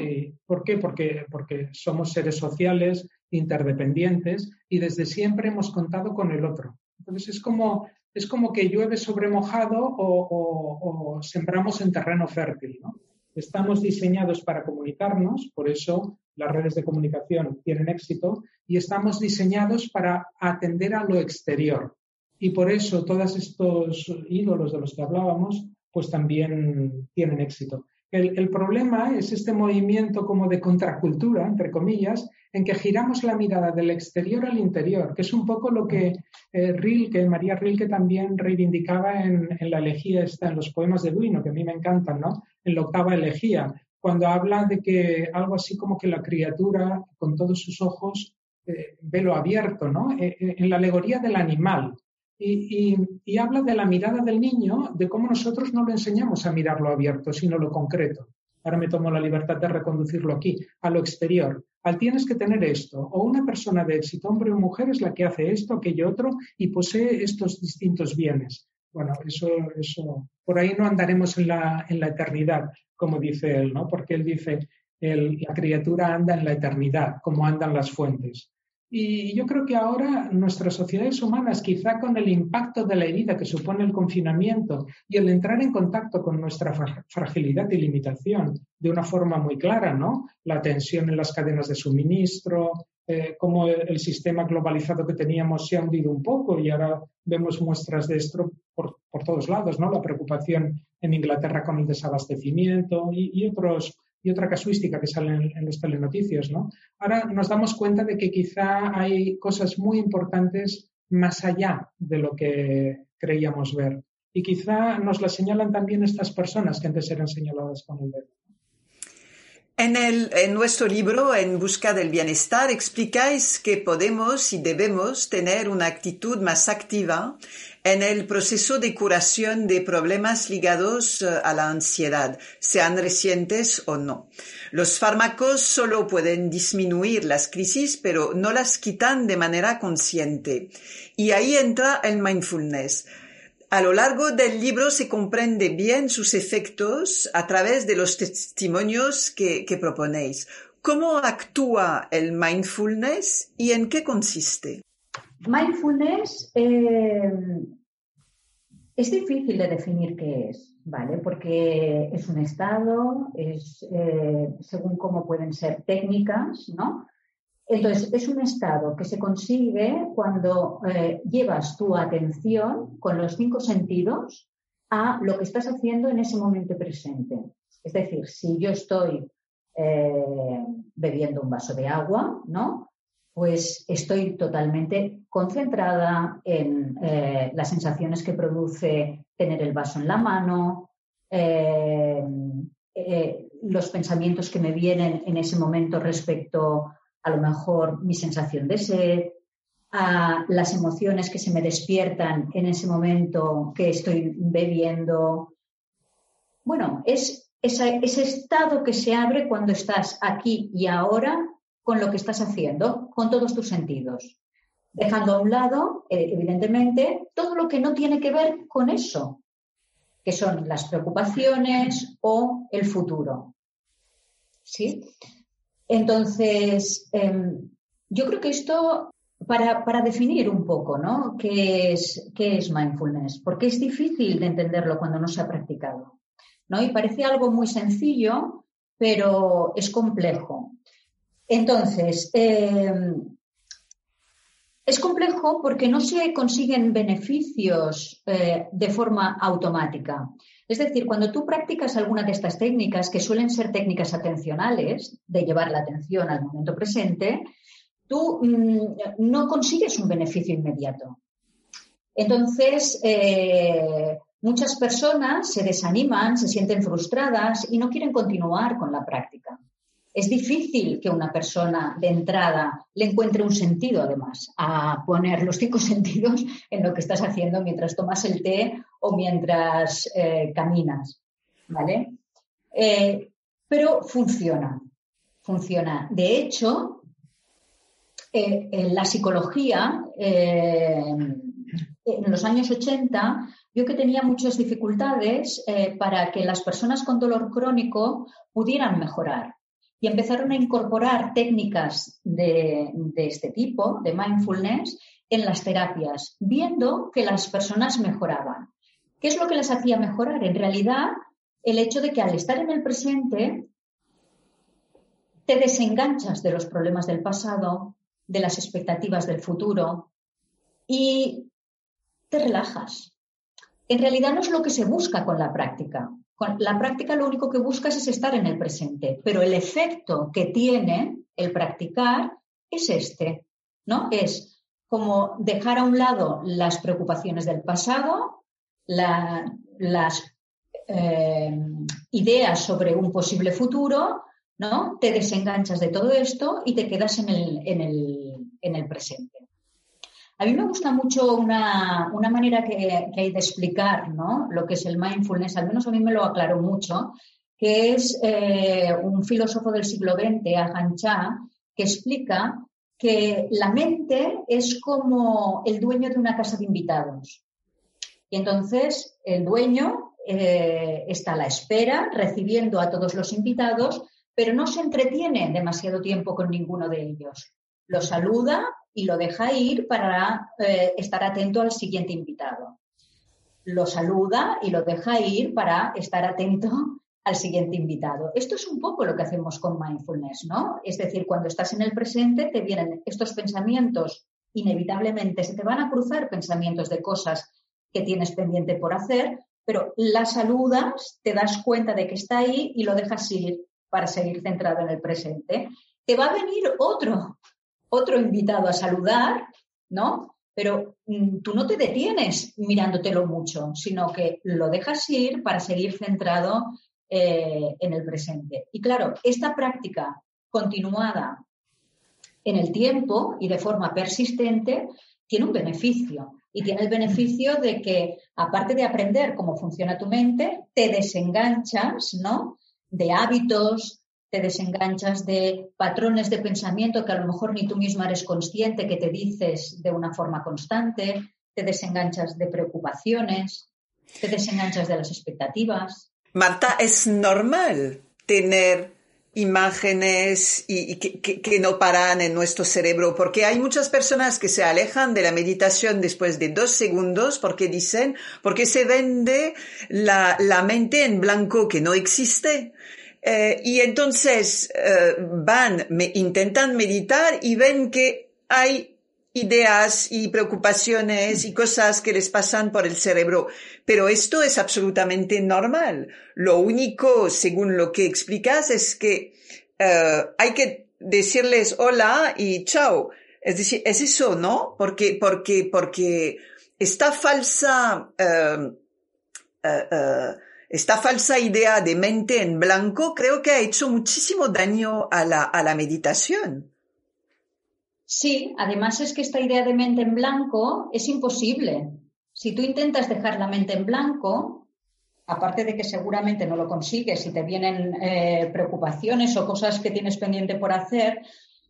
¿Por qué? Porque, porque somos seres sociales, interdependientes y desde siempre hemos contado con el otro. Entonces es como, es como que llueve sobre mojado o, sembramos en terreno fértil, ¿no? Estamos diseñados para comunicarnos, por eso las redes de comunicación tienen éxito, y estamos diseñados para atender a lo exterior. Y por eso todos estos ídolos de los que hablábamos pues también tienen éxito. El, problema es este movimiento como de contracultura, entre comillas, en que giramos la mirada del exterior al interior, que es un poco lo que eh, Rilke, María Rilke también reivindicaba en, la elegía esta, en los poemas de Duino, que a mí me encantan, ¿no? En la octava elegía, cuando habla de que algo así como que la criatura, con todos sus ojos, eh, ve lo abierto, ¿no? Eh, en la alegoría del animal, y, habla de la mirada del niño, de cómo nosotros no lo enseñamos a mirar lo abierto, sino lo concreto. Ahora me tomo la libertad de reconducirlo aquí, a lo exterior. Al tienes que tener esto. O una persona de éxito, hombre o mujer, es la que hace esto, aquello otro, y posee estos distintos bienes. Bueno, eso, eso, por ahí no andaremos en la, en la eternidad, como dice él, ¿no? Porque él dice, la criatura anda en la eternidad, como andan las fuentes. Y yo creo que ahora nuestras sociedades humanas, quizá con el impacto de la herida que supone el confinamiento y el entrar en contacto con nuestra fragilidad y limitación de una forma muy clara, ¿no? La tensión en las cadenas de suministro, eh, cómo el, sistema globalizado que teníamos se ha hundido un poco y ahora vemos muestras de esto por, todos lados, ¿no? La preocupación en Inglaterra con el desabastecimiento y otros y otra casuística que sale en, los telenoticias, ¿no? Ahora nos damos cuenta de que quizá hay cosas muy importantes más allá de lo que creíamos ver. Y quizá nos las señalan también estas personas que antes eran señaladas con el dedo. En, el, en nuestro libro, En Busca del Bienestar, explicáis que podemos y debemos tener una actitud más activa en el proceso de curación de problemas ligados eh, a la ansiedad, sean recientes o no. Los fármacos solo pueden disminuir las crisis, pero no las quitan de manera consciente. Y ahí entra el mindfulness. A lo largo del libro se comprende bien sus efectos a través de los testimonios que, proponéis. ¿Cómo actúa el mindfulness y en qué consiste? Mindfulness eh, es difícil de definir qué es, ¿vale? Porque es un estado, es eh, según cómo pueden ser técnicas, ¿no? Entonces, es un estado que se consigue cuando eh, llevas tu atención con los cinco sentidos a lo que estás haciendo en ese momento presente. Es decir, si yo estoy bebiendo un vaso de agua, ¿no? Pues estoy totalmente concentrada en eh, las sensaciones que produce tener el vaso en la mano, los pensamientos que me vienen en ese momento respecto a lo mejor mi sensación de sed, a las emociones que se me despiertan en ese momento que estoy bebiendo. Bueno, es ese, estado que se abre cuando estás aquí y ahora con lo que estás haciendo, con todos tus sentidos. Dejando a un lado, eh, evidentemente, todo lo que no tiene que ver con eso, que son las preocupaciones o el futuro. ¿Sí? Entonces, em, yo creo que esto para, definir un poco, ¿no? ¿Qué es, ¿Qué es mindfulness? Porque es difícil de entenderlo cuando no se ha practicado, ¿no? Y parece algo muy sencillo, pero es complejo. Entonces, em, es complejo porque no se consiguen beneficios eh, de forma automática. Es decir, cuando tú practicas alguna de estas técnicas, que suelen ser técnicas atencionales, de llevar la atención al momento presente, tú mm, no consigues un beneficio inmediato. Entonces, eh, muchas personas se desaniman, se sienten frustradas y no quieren continuar con la práctica. Es difícil que una persona de entrada le encuentre un sentido, además, a poner los cinco sentidos en lo que estás haciendo mientras tomas el té o mientras eh, caminas. ¿Vale? Eh, pero funciona, funciona. De hecho, eh, la psicología, en los años 80, vio que tenía muchas dificultades para que las personas con dolor crónico pudieran mejorar y empezaron a incorporar técnicas de, este tipo, de mindfulness, en las terapias, viendo que las personas mejoraban. ¿Qué es lo que les hacía mejorar? En realidad, el hecho de que al estar en el presente, te desenganchas de los problemas del pasado, de las expectativas del futuro y te relajas. En realidad no es lo que se busca con la práctica la práctica lo único que buscas es estar en el presente, pero el efecto que tiene el practicar es este, ¿no? Es como dejar a un lado las preocupaciones del pasado, las eh, ideas sobre un posible futuro, ¿no? Te desenganchas de todo esto y te quedas en el presente. A mí me gusta mucho una, manera que, hay de explicar lo que es el mindfulness, al menos a mí me lo aclaró mucho, que es eh, un filósofo del siglo XX, Ajahn Chah, que explica que la mente es como el dueño de una casa de invitados. Y entonces el dueño eh, está a la espera, recibiendo a todos los invitados, pero no se entretiene demasiado tiempo con ninguno de ellos. Lo saluda y lo deja ir para eh, estar atento al siguiente invitado. Lo saluda y lo deja ir para estar atento al siguiente invitado. Esto es un poco lo que hacemos con mindfulness, ¿no? Es decir, cuando estás en el presente te vienen estos pensamientos, inevitablemente se te van a cruzar pensamientos de cosas que tienes pendiente por hacer, pero la saludas, te das cuenta de que está ahí y lo dejas ir para seguir centrado en el presente. Te va a venir otro otro invitado a saludar, ¿no? Pero mm, tú no te detienes mirándotelo mucho, sino que lo dejas ir para seguir centrado eh, en el presente. Y claro, esta práctica continuada en el tiempo y de forma persistente tiene un beneficio. Y tiene el beneficio de que, aparte de aprender cómo funciona tu mente, te desenganchas, ¿no? De hábitos, te desenganchas de patrones de pensamiento que a lo mejor ni tú misma eres consciente que te dices de una forma constante, te desenganchas de preocupaciones, te desenganchas de las expectativas. Marta, es normal tener imágenes y, que, no paran en nuestro cerebro, porque hay muchas personas que se alejan de la meditación después de dos segundos porque dicen, porque se vende la mente en blanco que no existe. Eh, y entonces eh, van, intentan meditar y ven que hay ideas y preocupaciones y cosas que les pasan por el cerebro. Pero esto es absolutamente normal. Lo único, según lo que explicas, es que eh, hay que decirles hola y chao. Es decir, es eso, ¿no? Porque, porque, porque esta falsa esta falsa idea de mente en blanco creo que ha hecho muchísimo daño a la, a la meditación. Sí, además es que esta idea de mente en blanco es imposible. Si tú intentas dejar la mente en blanco, aparte de que seguramente no lo consigues y te vienen eh, preocupaciones o cosas que tienes pendiente por hacer,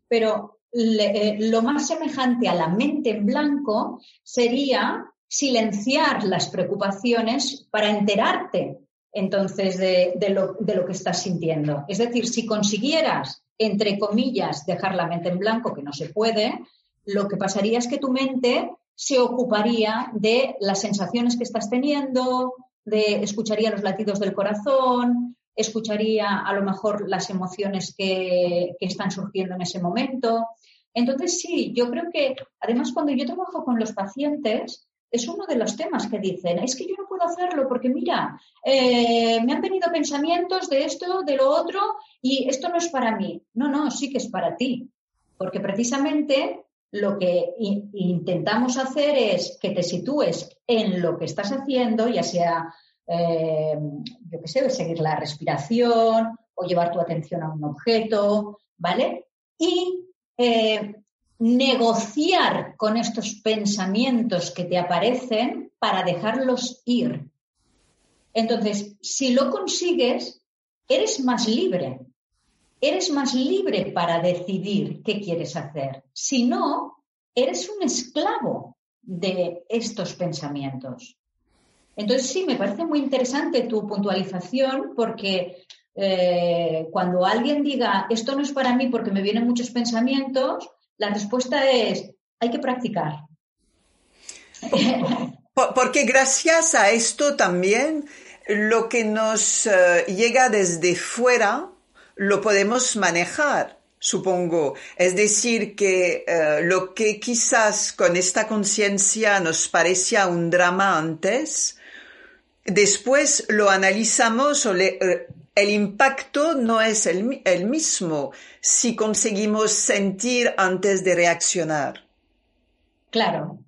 pero eh, lo más semejante a la mente en blanco sería silenciar las preocupaciones para enterarte entonces de, lo, que estás sintiendo. Es decir, si consiguieras, entre comillas, dejar la mente en blanco, que no se puede, lo que pasaría es que tu mente se ocuparía de las sensaciones que estás teniendo, de escucharía los latidos del corazón, escucharía a lo mejor las emociones que, que están surgiendo en ese momento. Entonces, sí, yo creo que además cuando yo trabajo con los pacientes, es uno de los temas que dicen, es que yo no puedo hacerlo porque mira, eh, me han venido pensamientos de esto, de lo otro, y esto no es para mí. No, no, sí que es para ti, porque precisamente lo que intentamos hacer es que te sitúes en lo que estás haciendo, ya sea, eh, yo qué sé, seguir la respiración o llevar tu atención a un objeto, ¿vale? Y eh, negociar con estos pensamientos que te aparecen para dejarlos ir. Entonces, si lo consigues, eres más libre eres más libre para decidir qué quieres hacer. Si no, eres un esclavo de estos pensamientos. Entonces, sí, me parece muy interesante tu puntualización porque eh, cuando alguien diga esto no es para mí porque me vienen muchos pensamientos, la respuesta es hay que practicar. Porque gracias a esto también lo que nos eh, llega desde fuera lo podemos manejar, supongo. Es decir, que eh, lo que quizás con esta conciencia nos parecía un drama antes, después lo analizamos o eh, el impacto no es el, el, mismo si conseguimos sentir antes de reaccionar. Claro,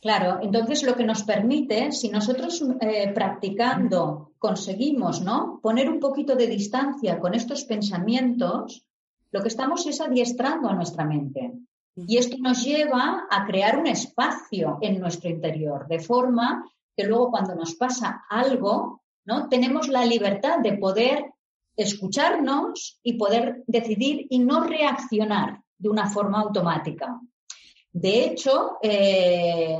claro. Entonces lo que nos permite, si nosotros eh, practicando conseguimos, ¿no? Poner un poquito de distancia con estos pensamientos, lo que estamos es adiestrando a nuestra mente. Y esto nos lleva a crear un espacio en nuestro interior, de forma que luego cuando nos pasa algo, ¿no? Tenemos la libertad de poder escucharnos y poder decidir y no reaccionar de una forma automática. De hecho, eh,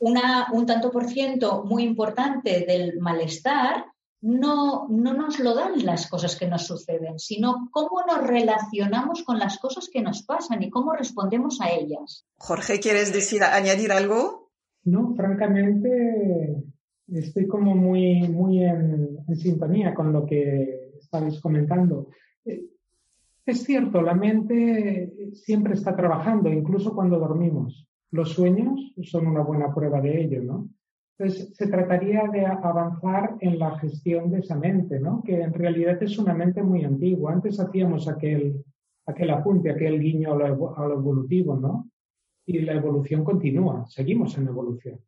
un tanto por ciento muy importante del malestar no, no nos lo dan las cosas que nos suceden, sino cómo nos relacionamos con las cosas que nos pasan y cómo respondemos a ellas. Jorge, ¿quieres decir, añadir algo? No, francamente estoy como muy, muy en, sintonía con lo que estabais comentando. Eh, es cierto, la mente siempre está trabajando, incluso cuando dormimos. Los sueños son una buena prueba de ello, ¿no? Entonces, se trataría de avanzar en la gestión de esa mente, ¿no? Que en realidad es una mente muy antigua. Antes hacíamos aquel, aquel apunte, aquel guiño a lo, evolutivo, ¿no? Y la evolución continúa, seguimos en evolución.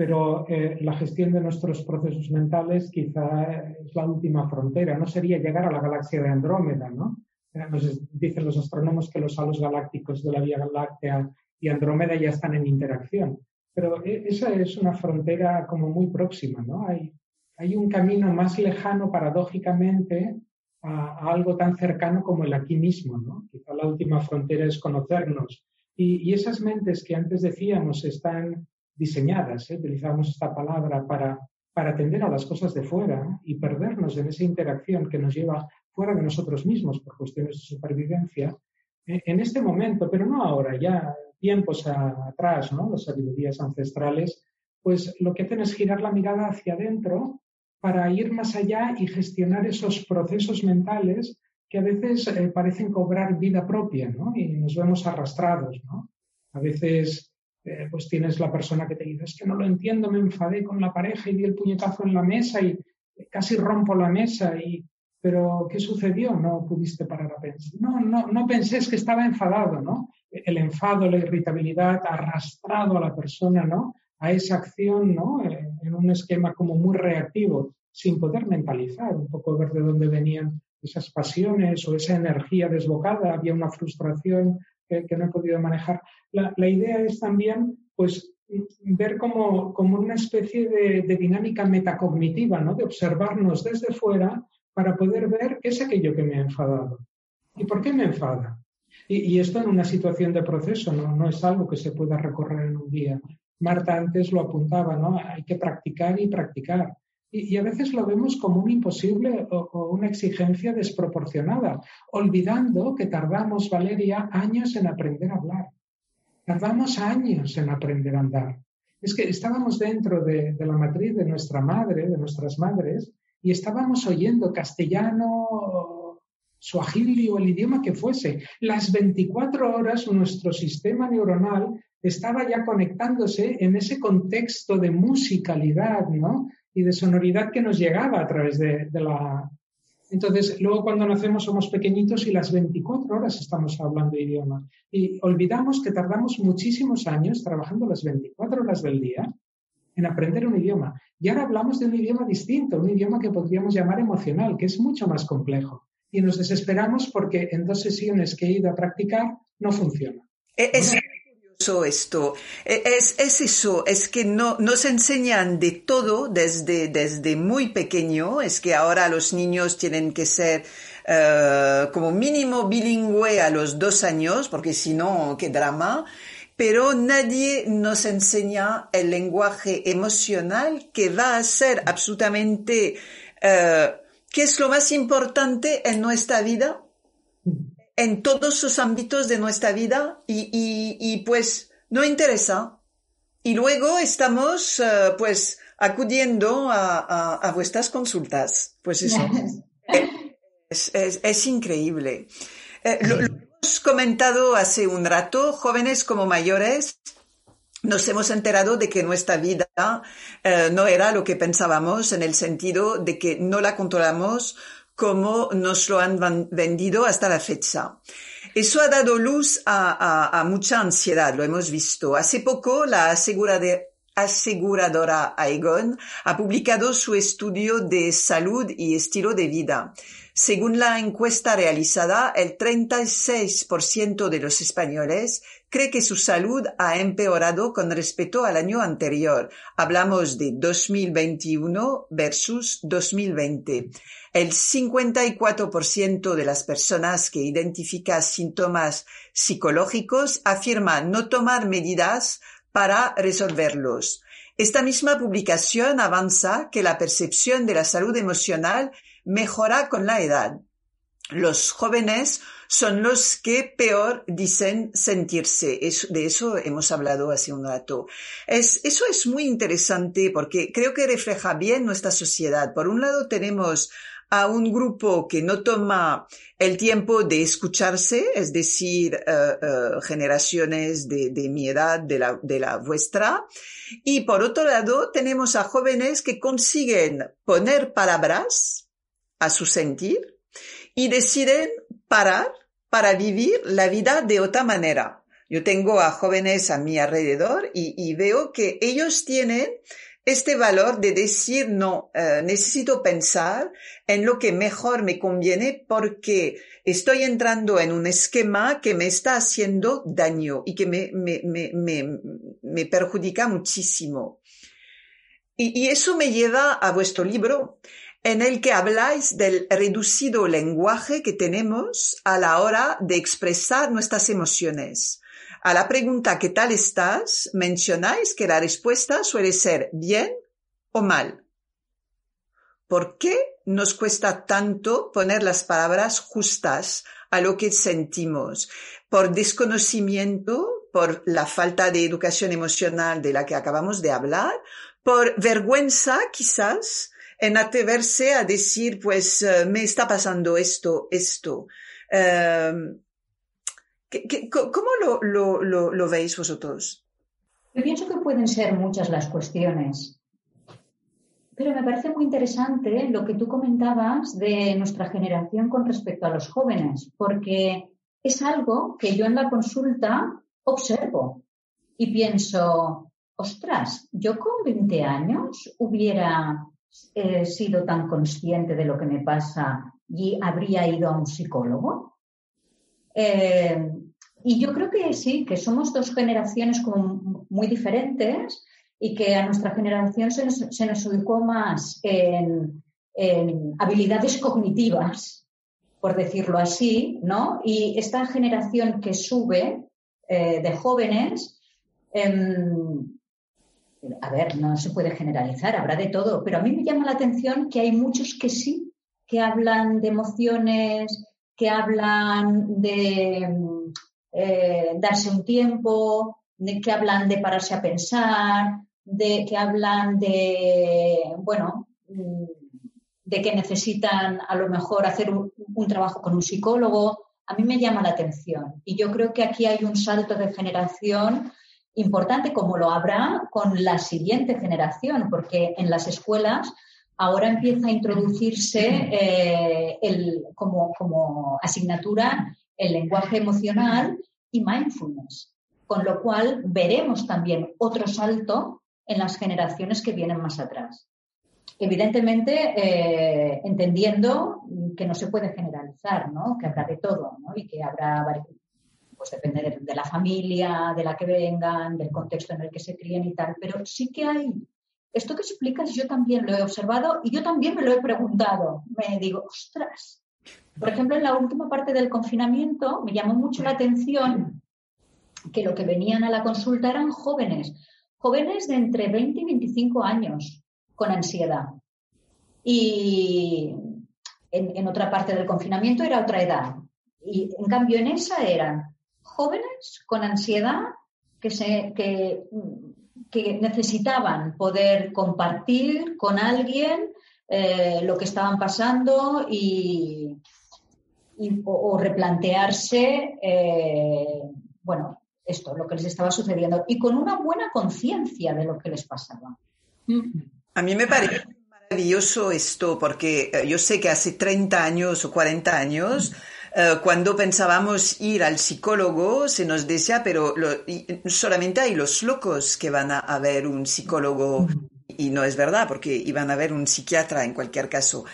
Pero eh, la gestión de nuestros procesos mentales quizá es la última frontera, no sería llegar a la galaxia de Andrómeda, ¿no? Nos dicen los astrónomos que los halos galácticos de la Vía Láctea y Andrómeda ya están en interacción. Pero e, esa es una frontera como muy próxima, ¿no? Hay, hay un camino más lejano, paradójicamente, a, algo tan cercano como el aquí mismo, ¿no? Quizá la última frontera es conocernos. Y, esas mentes que antes decíamos están diseñadas, ¿eh? utilizamos esta palabra para, para atender a las cosas de fuera y perdernos en esa interacción que nos lleva fuera de nosotros mismos por cuestiones de supervivencia, e, en este momento, pero no ahora, ya tiempos atrás, ¿no? las sabidurías ancestrales, pues lo que hacen es girar la mirada hacia adentro para ir más allá y gestionar esos procesos mentales que a veces eh, parecen cobrar vida propia y nos vemos arrastrados. A veces eh, pues tienes la persona que te dice, es que no lo entiendo, me enfadé con la pareja y di el puñetazo en la mesa y casi rompo la mesa y pero ¿qué sucedió? No pudiste parar a pensar. No, no, no pensé, es que estaba enfadado, ¿no? El enfado, la irritabilidad ha arrastrado a la persona, ¿no? A esa acción, ¿no? En un esquema como muy reactivo, sin poder mentalizar, un poco ver de dónde venían esas pasiones o esa energía desbocada, había una frustración, que, no he podido manejar. La, idea es también, pues, ver como, como una especie de, de, dinámica metacognitiva, ¿no? De observarnos desde fuera para poder ver qué es aquello que me ha enfadado y por qué me enfada. Y, esto en una situación de proceso, ¿no? no es algo que se pueda recorrer en un día. Marta antes lo apuntaba, ¿no? Hay que practicar y practicar. Y, a veces lo vemos como un imposible o, una exigencia desproporcionada, olvidando que tardamos, Valeria, años en aprender a hablar. Tardamos años en aprender a andar. Es que estábamos dentro de, de la matriz de nuestra madre, de nuestras madres, y estábamos oyendo castellano, suajili o el idioma que fuese. Las 24 horas nuestro sistema neuronal estaba ya conectándose en ese contexto de musicalidad, ¿no? Y de sonoridad que nos llegaba a través de, la... Entonces, luego cuando nacemos somos pequeñitos y las 24 horas estamos hablando idioma. Y olvidamos que tardamos muchísimos años trabajando las 24 horas del día en aprender un idioma. Y ahora hablamos de un idioma distinto, un idioma que podríamos llamar emocional, que es mucho más complejo. Y nos desesperamos porque en dos sesiones que he ido a practicar no funciona. E, esto. E, es, es eso, es que no, nos enseñan de todo desde, desde muy pequeño, es que ahora los niños tienen que ser eh, como mínimo bilingüe a los dos años, porque si no, qué drama. Pero nadie nos enseña el lenguaje emocional que va a ser absolutamente, eh, que es lo más importante en nuestra vida en todos los ámbitos de nuestra vida y, pues no interesa. Y luego estamos eh, pues acudiendo a, vuestras consultas. Pues eso. es, increíble. Eh, lo, hemos comentado hace un rato, jóvenes como mayores, nos hemos enterado de que nuestra vida eh, no era lo que pensábamos en el sentido de que no la controlamos como nos lo han vendido hasta la fecha. Eso ha dado luz a, mucha ansiedad, lo hemos visto. Hace poco la aseguradora Aegon ha publicado su estudio de salud y estilo de vida. Según la encuesta realizada, el 36% de los españoles cree que su salud ha empeorado con respecto al año anterior. Hablamos de 2021 versus 2020. El 54% de las personas que identifican síntomas psicológicos afirma no tomar medidas para resolverlos. Esta misma publicación avanza que la percepción de la salud emocional mejora con la edad. Los jóvenes son los que peor dicen sentirse. de eso hemos hablado hace un rato. eso es muy interesante porque creo que refleja bien nuestra sociedad. Por un lado tenemos a un grupo que no toma el tiempo de escucharse, es decir, eh, eh, generaciones de, mi edad, de la, de la vuestra. Y por otro lado, tenemos a jóvenes que consiguen poner palabras a su sentir y deciden parar para vivir la vida de otra manera. Yo tengo a jóvenes a mi alrededor y veo que ellos tienen este valor de decir no, eh, necesito pensar en lo que mejor me conviene porque estoy entrando en un esquema que me está haciendo daño y que me, me, me, me perjudica muchísimo. Y, y eso me lleva a vuestro libro en el que habláis del reducido lenguaje que tenemos a la hora de expresar nuestras emociones. A la pregunta ¿qué tal estás? mencionáis que la respuesta suele ser bien o mal. ¿Por qué nos cuesta tanto poner las palabras justas a lo que sentimos? ¿Por desconocimiento? ¿Por la falta de educación emocional de la que acabamos de hablar? ¿Por vergüenza quizás? En atreverse a decir, pues eh, me está pasando esto, esto. Em, cómo lo, veis vosotros? Yo pienso que pueden ser muchas las cuestiones, pero me parece muy interesante lo que tú comentabas de nuestra generación con respecto a los jóvenes, porque es algo que yo en la consulta observo y pienso, ostras, yo con 20 años hubiera eh, sido tan consciente de lo que me pasa y habría ido a un psicólogo. Eh, Y yo creo que sí, que somos dos generaciones como muy diferentes y que a nuestra generación se nos, se nos educó más en, habilidades cognitivas, por decirlo así, ¿no? Y esta generación que sube eh, de jóvenes, em, a ver, no se puede generalizar, habrá de todo, pero a mí me llama la atención que hay muchos que sí, que hablan de emociones, que hablan de eh, darse un tiempo, que hablan de pararse a pensar, de que hablan de, bueno, de que necesitan a lo mejor hacer un, trabajo con un psicólogo, a mí me llama la atención. Y yo creo que aquí hay un salto de generación importante, como lo habrá con la siguiente generación, porque en las escuelas ahora empieza a introducirse eh, como, asignatura el lenguaje emocional y mindfulness, con lo cual veremos también otro salto en las generaciones que vienen más atrás. Evidentemente, eh, entendiendo que no se puede generalizar, ¿no? que habrá de todo y que habrá, pues depende de, la familia, de la que vengan, del contexto en el que se críen y tal, pero sí que hay. Esto que explicas yo también lo he observado y yo también me lo he preguntado. Me digo, ostras. Por ejemplo, en la última parte del confinamiento me llamó mucho la atención que lo que venían a la consulta eran jóvenes, jóvenes de entre 20 y 25 años con ansiedad. Y en, otra parte del confinamiento era otra edad. Y en cambio en esa eran jóvenes con ansiedad que, se, que, necesitaban poder compartir con alguien eh, lo que estaban pasando y, o, replantearse, eh, bueno, esto, lo que les estaba sucediendo, y con una buena conciencia de lo que les pasaba. A mí me parece maravilloso esto, porque eh, yo sé que hace 30 años o 40 años, eh, cuando pensábamos ir al psicólogo, se nos decía, pero solamente hay los locos que van a, ver un psicólogo. Y no es verdad, porque iban a ver un psiquiatra en cualquier caso.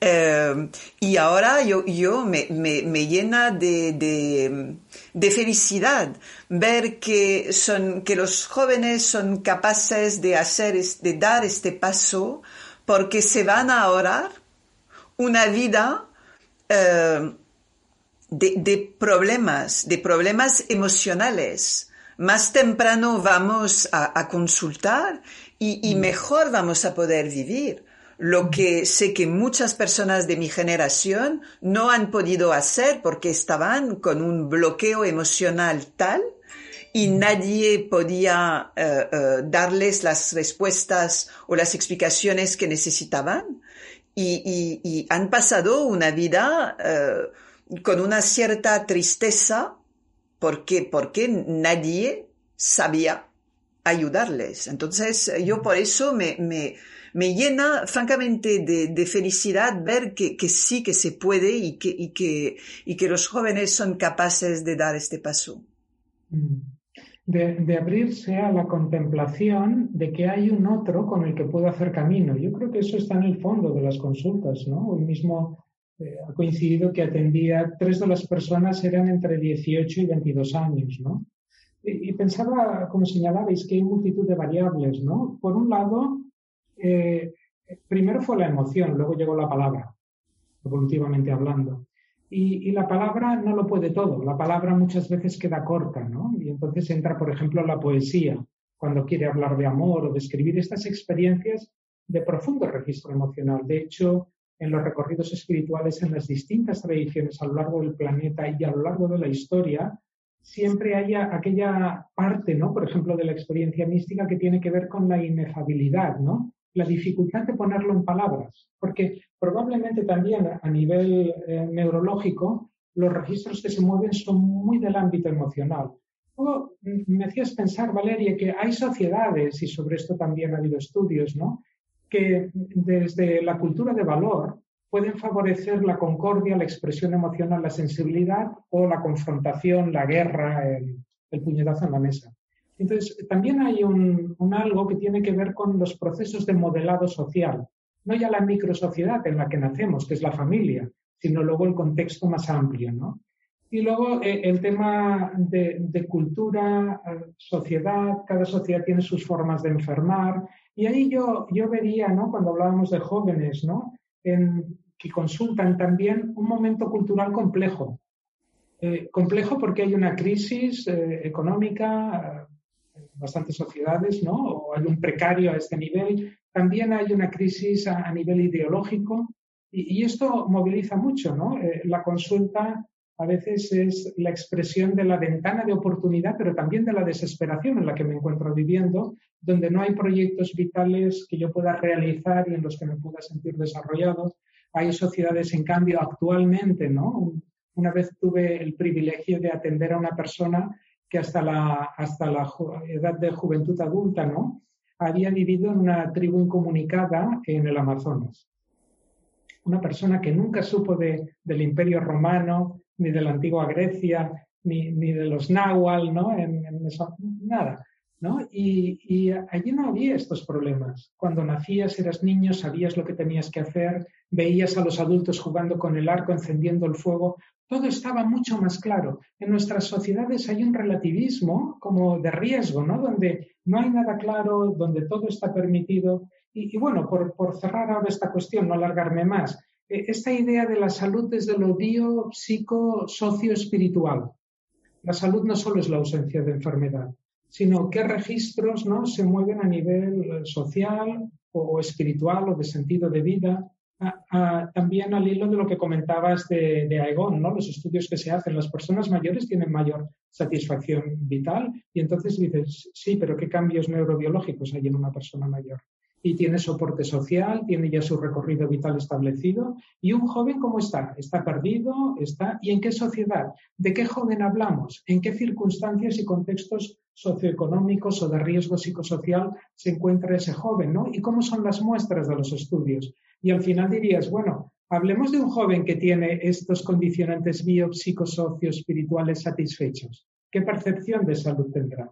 Eh, y ahora yo, yo me, me, llena de, de, felicidad ver que, son, que los jóvenes son capaces de, hacer, de dar este paso porque se van a ahorrar una vida eh, de, de, problemas, de problemas emocionales. Más temprano vamos a, a consultar y, y, mejor vamos a poder vivir. Lo que sé que muchas personas de mi generación no han podido hacer porque estaban con un bloqueo emocional tal y nadie podía eh, eh, darles las respuestas o las explicaciones que necesitaban y, y, han pasado una vida eh, con una cierta tristeza porque, porque nadie sabía ayudarles. Entonces yo por eso me, me, me llena francamente de, de felicidad ver que, que, sí que se puede y que, y, que, y que los jóvenes son capaces de dar este paso. Mm de, abrirse a la contemplación de que hay un otro con el que puedo hacer camino. Yo creo que eso está en el fondo de las consultas, ¿no? Hoy mismo eh, ha coincidido que atendía, tres de las personas eran entre 18 y 22 años, ¿no? Y, pensaba, como señalabais, que hay multitud de variables, ¿no? Por un lado, eh, primero fue la emoción, luego llegó la palabra, evolutivamente hablando. Y, la palabra no lo puede todo, la palabra muchas veces queda corta, ¿no? Y entonces entra, por ejemplo, la poesía, cuando quiere hablar de amor o describir estas experiencias de profundo registro emocional. De hecho, en los recorridos espirituales en las distintas tradiciones a lo largo del planeta y a lo largo de la historia, siempre hay aquella parte, ¿no? Por ejemplo, de la experiencia mística que tiene que ver con la inefabilidad, ¿no? la dificultad de ponerlo en palabras, porque probablemente también a nivel eh, neurológico los registros que se mueven son muy del ámbito emocional. me hacías pensar, Valeria, que hay sociedades, y sobre esto también ha habido estudios, ¿no? Que desde la cultura de valor pueden favorecer la concordia, la expresión emocional, la sensibilidad o la confrontación, la guerra, el puñetazo en la mesa. Entonces, también hay un, algo que tiene que ver con los procesos de modelado social. No ya la microsociedad en la que nacemos, que es la familia, sino luego el contexto más amplio, ¿no? Y luego eh, el tema de, cultura, eh, sociedad, cada sociedad tiene sus formas de enfermar. Y ahí yo, yo vería, ¿no? cuando hablábamos de jóvenes, ¿no? Que consultan también un momento cultural complejo. Eh, complejo porque hay una crisis económica en bastantes sociedades, ¿no? O hay un precario a este nivel. También hay una crisis a, nivel ideológico. Y, y, esto moviliza mucho, ¿no? la consulta a veces es la expresión de la ventana de oportunidad, pero también de la desesperación en la que me encuentro viviendo, donde no hay proyectos vitales que yo pueda realizar y en los que me pueda sentir desarrollado. Hay sociedades, en cambio, actualmente, ¿no? Una vez tuve el privilegio de atender a una persona que hasta la, hasta la edad de juventud adulta, ¿no? Había vivido en una tribu incomunicada en el Amazonas. Una persona que nunca supo de, del imperio romano, ni de la antigua Grecia, ni, ni de los náhuatl, ¿no? Nada. ¿no? Y, allí no había estos problemas. Cuando nacías, eras niño, sabías lo que tenías que hacer, veías a los adultos jugando con el arco, encendiendo el fuego, todo estaba mucho más claro. En nuestras sociedades hay un relativismo como de riesgo, ¿no? Donde no hay nada claro, donde todo está permitido. Y, y bueno, por, por cerrar ahora esta cuestión, no alargarme más, esta idea de la salud desde lo bio, psico, socio, espiritual. La salud no solo es la ausencia de enfermedad, sino qué registros ¿no? se mueven a nivel eh, social o, espiritual o de sentido de vida. también al hilo de lo que comentabas de, de Aegon, ¿no? los estudios que se hacen, las personas mayores tienen mayor satisfacción vital y entonces dices, sí, pero ¿qué cambios neurobiológicos hay en una persona mayor? Y tiene soporte social, tiene ya su recorrido vital establecido. ¿Y un joven cómo está? ¿Está perdido? ¿Está? ¿Y en qué sociedad? ¿De qué joven hablamos? ¿En qué circunstancias y contextos socioeconómicos o de riesgo psicosocial se encuentra ese joven? ¿no? ¿Y cómo son las muestras de los estudios? Y al final dirías, bueno, hablemos de un joven que tiene estos condicionantes bio, espirituales satisfechos. ¿Qué percepción de salud tendrá?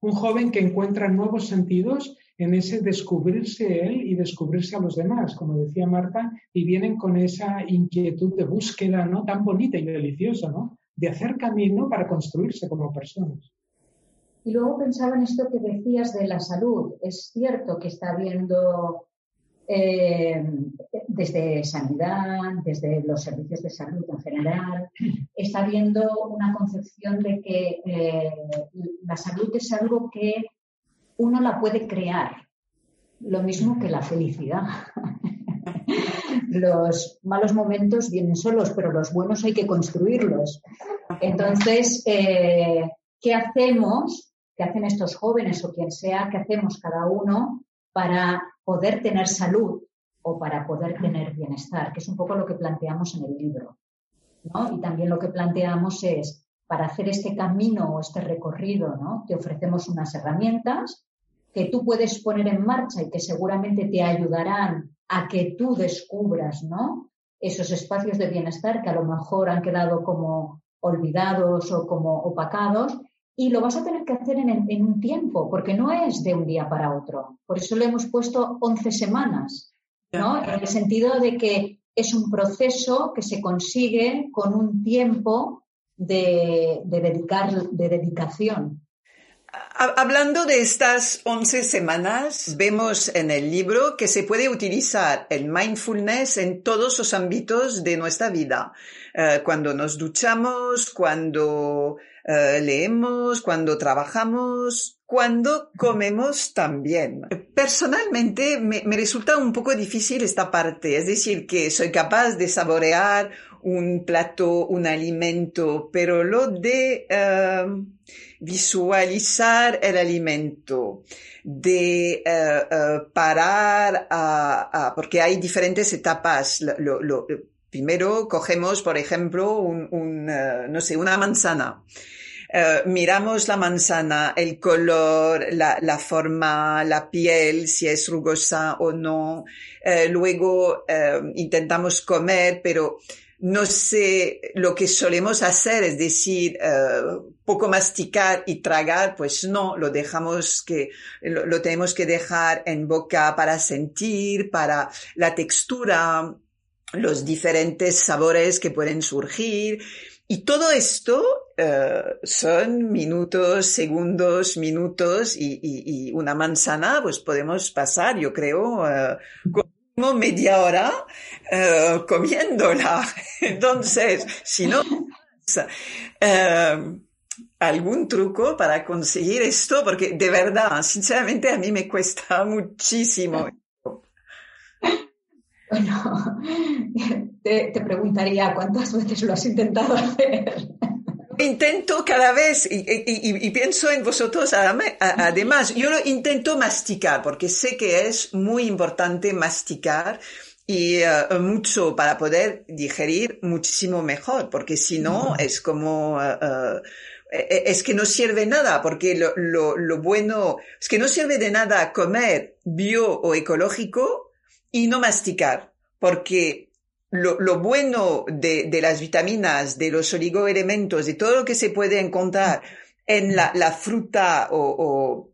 Un joven que encuentra nuevos sentidos en ese descubrirse él y descubrirse a los demás, como decía Marta, y vienen con esa inquietud de búsqueda, ¿no? Tan bonita y deliciosa, ¿no? De hacer camino para construirse como personas. Y luego pensaba en esto que decías de la salud. Es cierto que está habiendo eh, desde sanidad, desde los servicios de salud en general, está habiendo una concepción de que eh, la salud es algo que uno la puede crear, lo mismo que la felicidad. los malos momentos vienen solos, pero los buenos hay que construirlos. Entonces, eh, ¿qué hacemos? ¿Qué hacen estos jóvenes o quien sea? ¿Qué hacemos cada uno para poder tener salud o para poder tener bienestar? Que es un poco lo que planteamos en el libro. Y también lo que planteamos es, para hacer este camino o este recorrido, ¿no? te ofrecemos unas herramientas que tú puedes poner en marcha y que seguramente te ayudarán a que tú descubras, ¿no? Esos espacios de bienestar que a lo mejor han quedado como olvidados o como opacados y lo vas a tener que hacer en, un tiempo, porque no es de un día para otro. Por eso le hemos puesto 11 semanas, ¿no? En el sentido de que es un proceso que se consigue con un tiempo de, de, dedicar, de dedicación. Hablando de estas 11 semanas, vemos en el libro que se puede utilizar el mindfulness en todos los ámbitos de nuestra vida. Eh, cuando nos duchamos, cuando eh, leemos, cuando trabajamos, cuando comemos también. Personalmente me, resulta un poco difícil esta parte, es decir, que soy capaz de saborear un plato, un alimento, pero lo de eh, visualizar el alimento, de eh, eh, parar a, porque hay diferentes etapas. Primero cogemos, por ejemplo, no sé, una manzana. Eh, miramos la manzana, el color, la, forma, la piel, si es rugosa o no. Eh, luego eh, intentamos comer, pero no sé, lo que solemos hacer es decir, poco masticar y tragar, pues no, lo dejamos que, lo, tenemos que dejar en boca para sentir, para la textura, los diferentes sabores que pueden surgir Y todo esto eh, son minutos, segundos, minutos y, una manzana, pues podemos pasar, yo creo, eh, como media hora eh, comiéndola. Entonces, si no, algún truco para conseguir esto, porque de verdad, sinceramente, a mí me cuesta muchísimo. Bueno, te, preguntaría cuántas veces lo has intentado hacer. Intento cada vez y, pienso en vosotros además. Yo lo intento masticar porque sé que es muy importante masticar y eh, mucho para poder digerir muchísimo mejor porque si no es como eh, es que no sirve nada porque lo, lo, lo bueno es que no sirve de nada comer bio o ecológico y no masticar, porque lo, lo bueno de, de, las vitaminas, de los oligoelementos, de todo lo que se puede encontrar en la, la fruta o, o,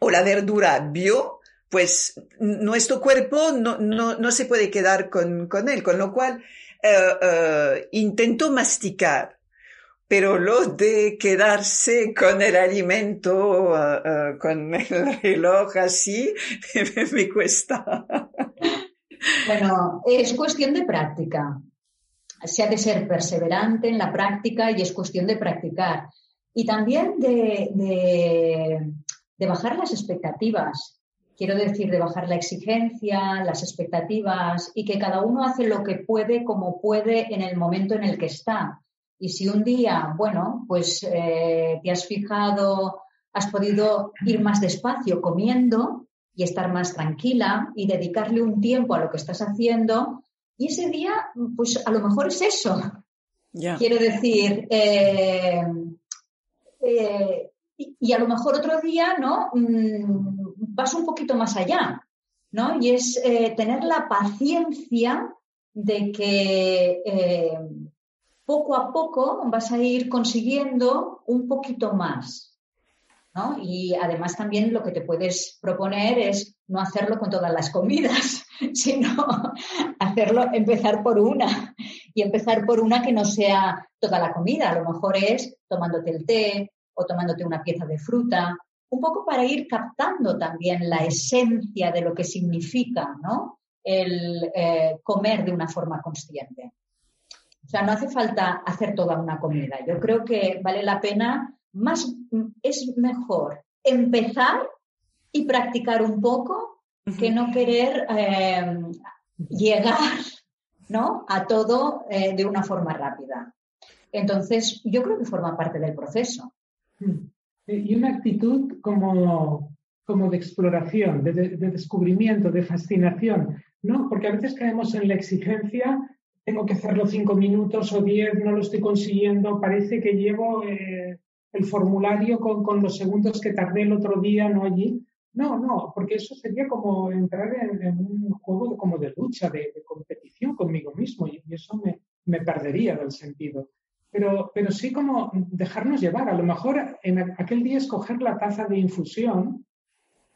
o, la verdura bio, pues nuestro cuerpo no, no, no se puede quedar con, con él, con lo cual eh, eh, intento masticar pero lo de quedarse con el alimento, uh, uh, con el reloj así, me cuesta. Bueno, es cuestión de práctica. Se ha de ser perseverante en la práctica y es cuestión de practicar. Y también de, de, bajar las expectativas. Quiero decir, de bajar la exigencia, las expectativas y que cada uno hace lo que puede como puede en el momento en el que está. Y si un día, bueno, pues eh, te has fijado, has podido ir más despacio comiendo, y estar más tranquila y dedicarle un tiempo a lo que estás haciendo. Y ese día, pues a lo mejor es eso. Quiero decir, eh, eh, y, a lo mejor otro día, ¿no? Mm, vas un poquito más allá, ¿no? Y es eh, tener la paciencia de que poco a poco vas a ir consiguiendo un poquito más. Y además también lo que te puedes proponer es no hacerlo con todas las comidas, sino hacerlo, empezar por una y empezar por una que no sea toda la comida. A lo mejor es tomándote el té o tomándote una pieza de fruta, un poco para ir captando también la esencia de lo que significa ¿no? el eh, comer de una forma consciente. O sea, no hace falta hacer toda una comida. Yo creo que vale la pena más es mejor empezar y practicar un poco que no querer eh, llegar ¿no? a todo eh, de una forma rápida. Entonces, yo creo que forma parte del proceso. Mm. Y una actitud como, como de exploración, de, de, descubrimiento, de fascinación, ¿no? Porque a veces caemos en la exigencia, tengo que hacerlo cinco minutos o diez, no lo estoy consiguiendo, parece que llevo eh, el formulario con, los segundos que tardé el otro día, no allí. No, no, porque eso sería como entrar en, un juego de, como de lucha, de, competición conmigo mismo y, eso me, me, perdería del sentido. Pero, pero sí como dejarnos llevar. A lo mejor en aquel día escoger la taza de infusión,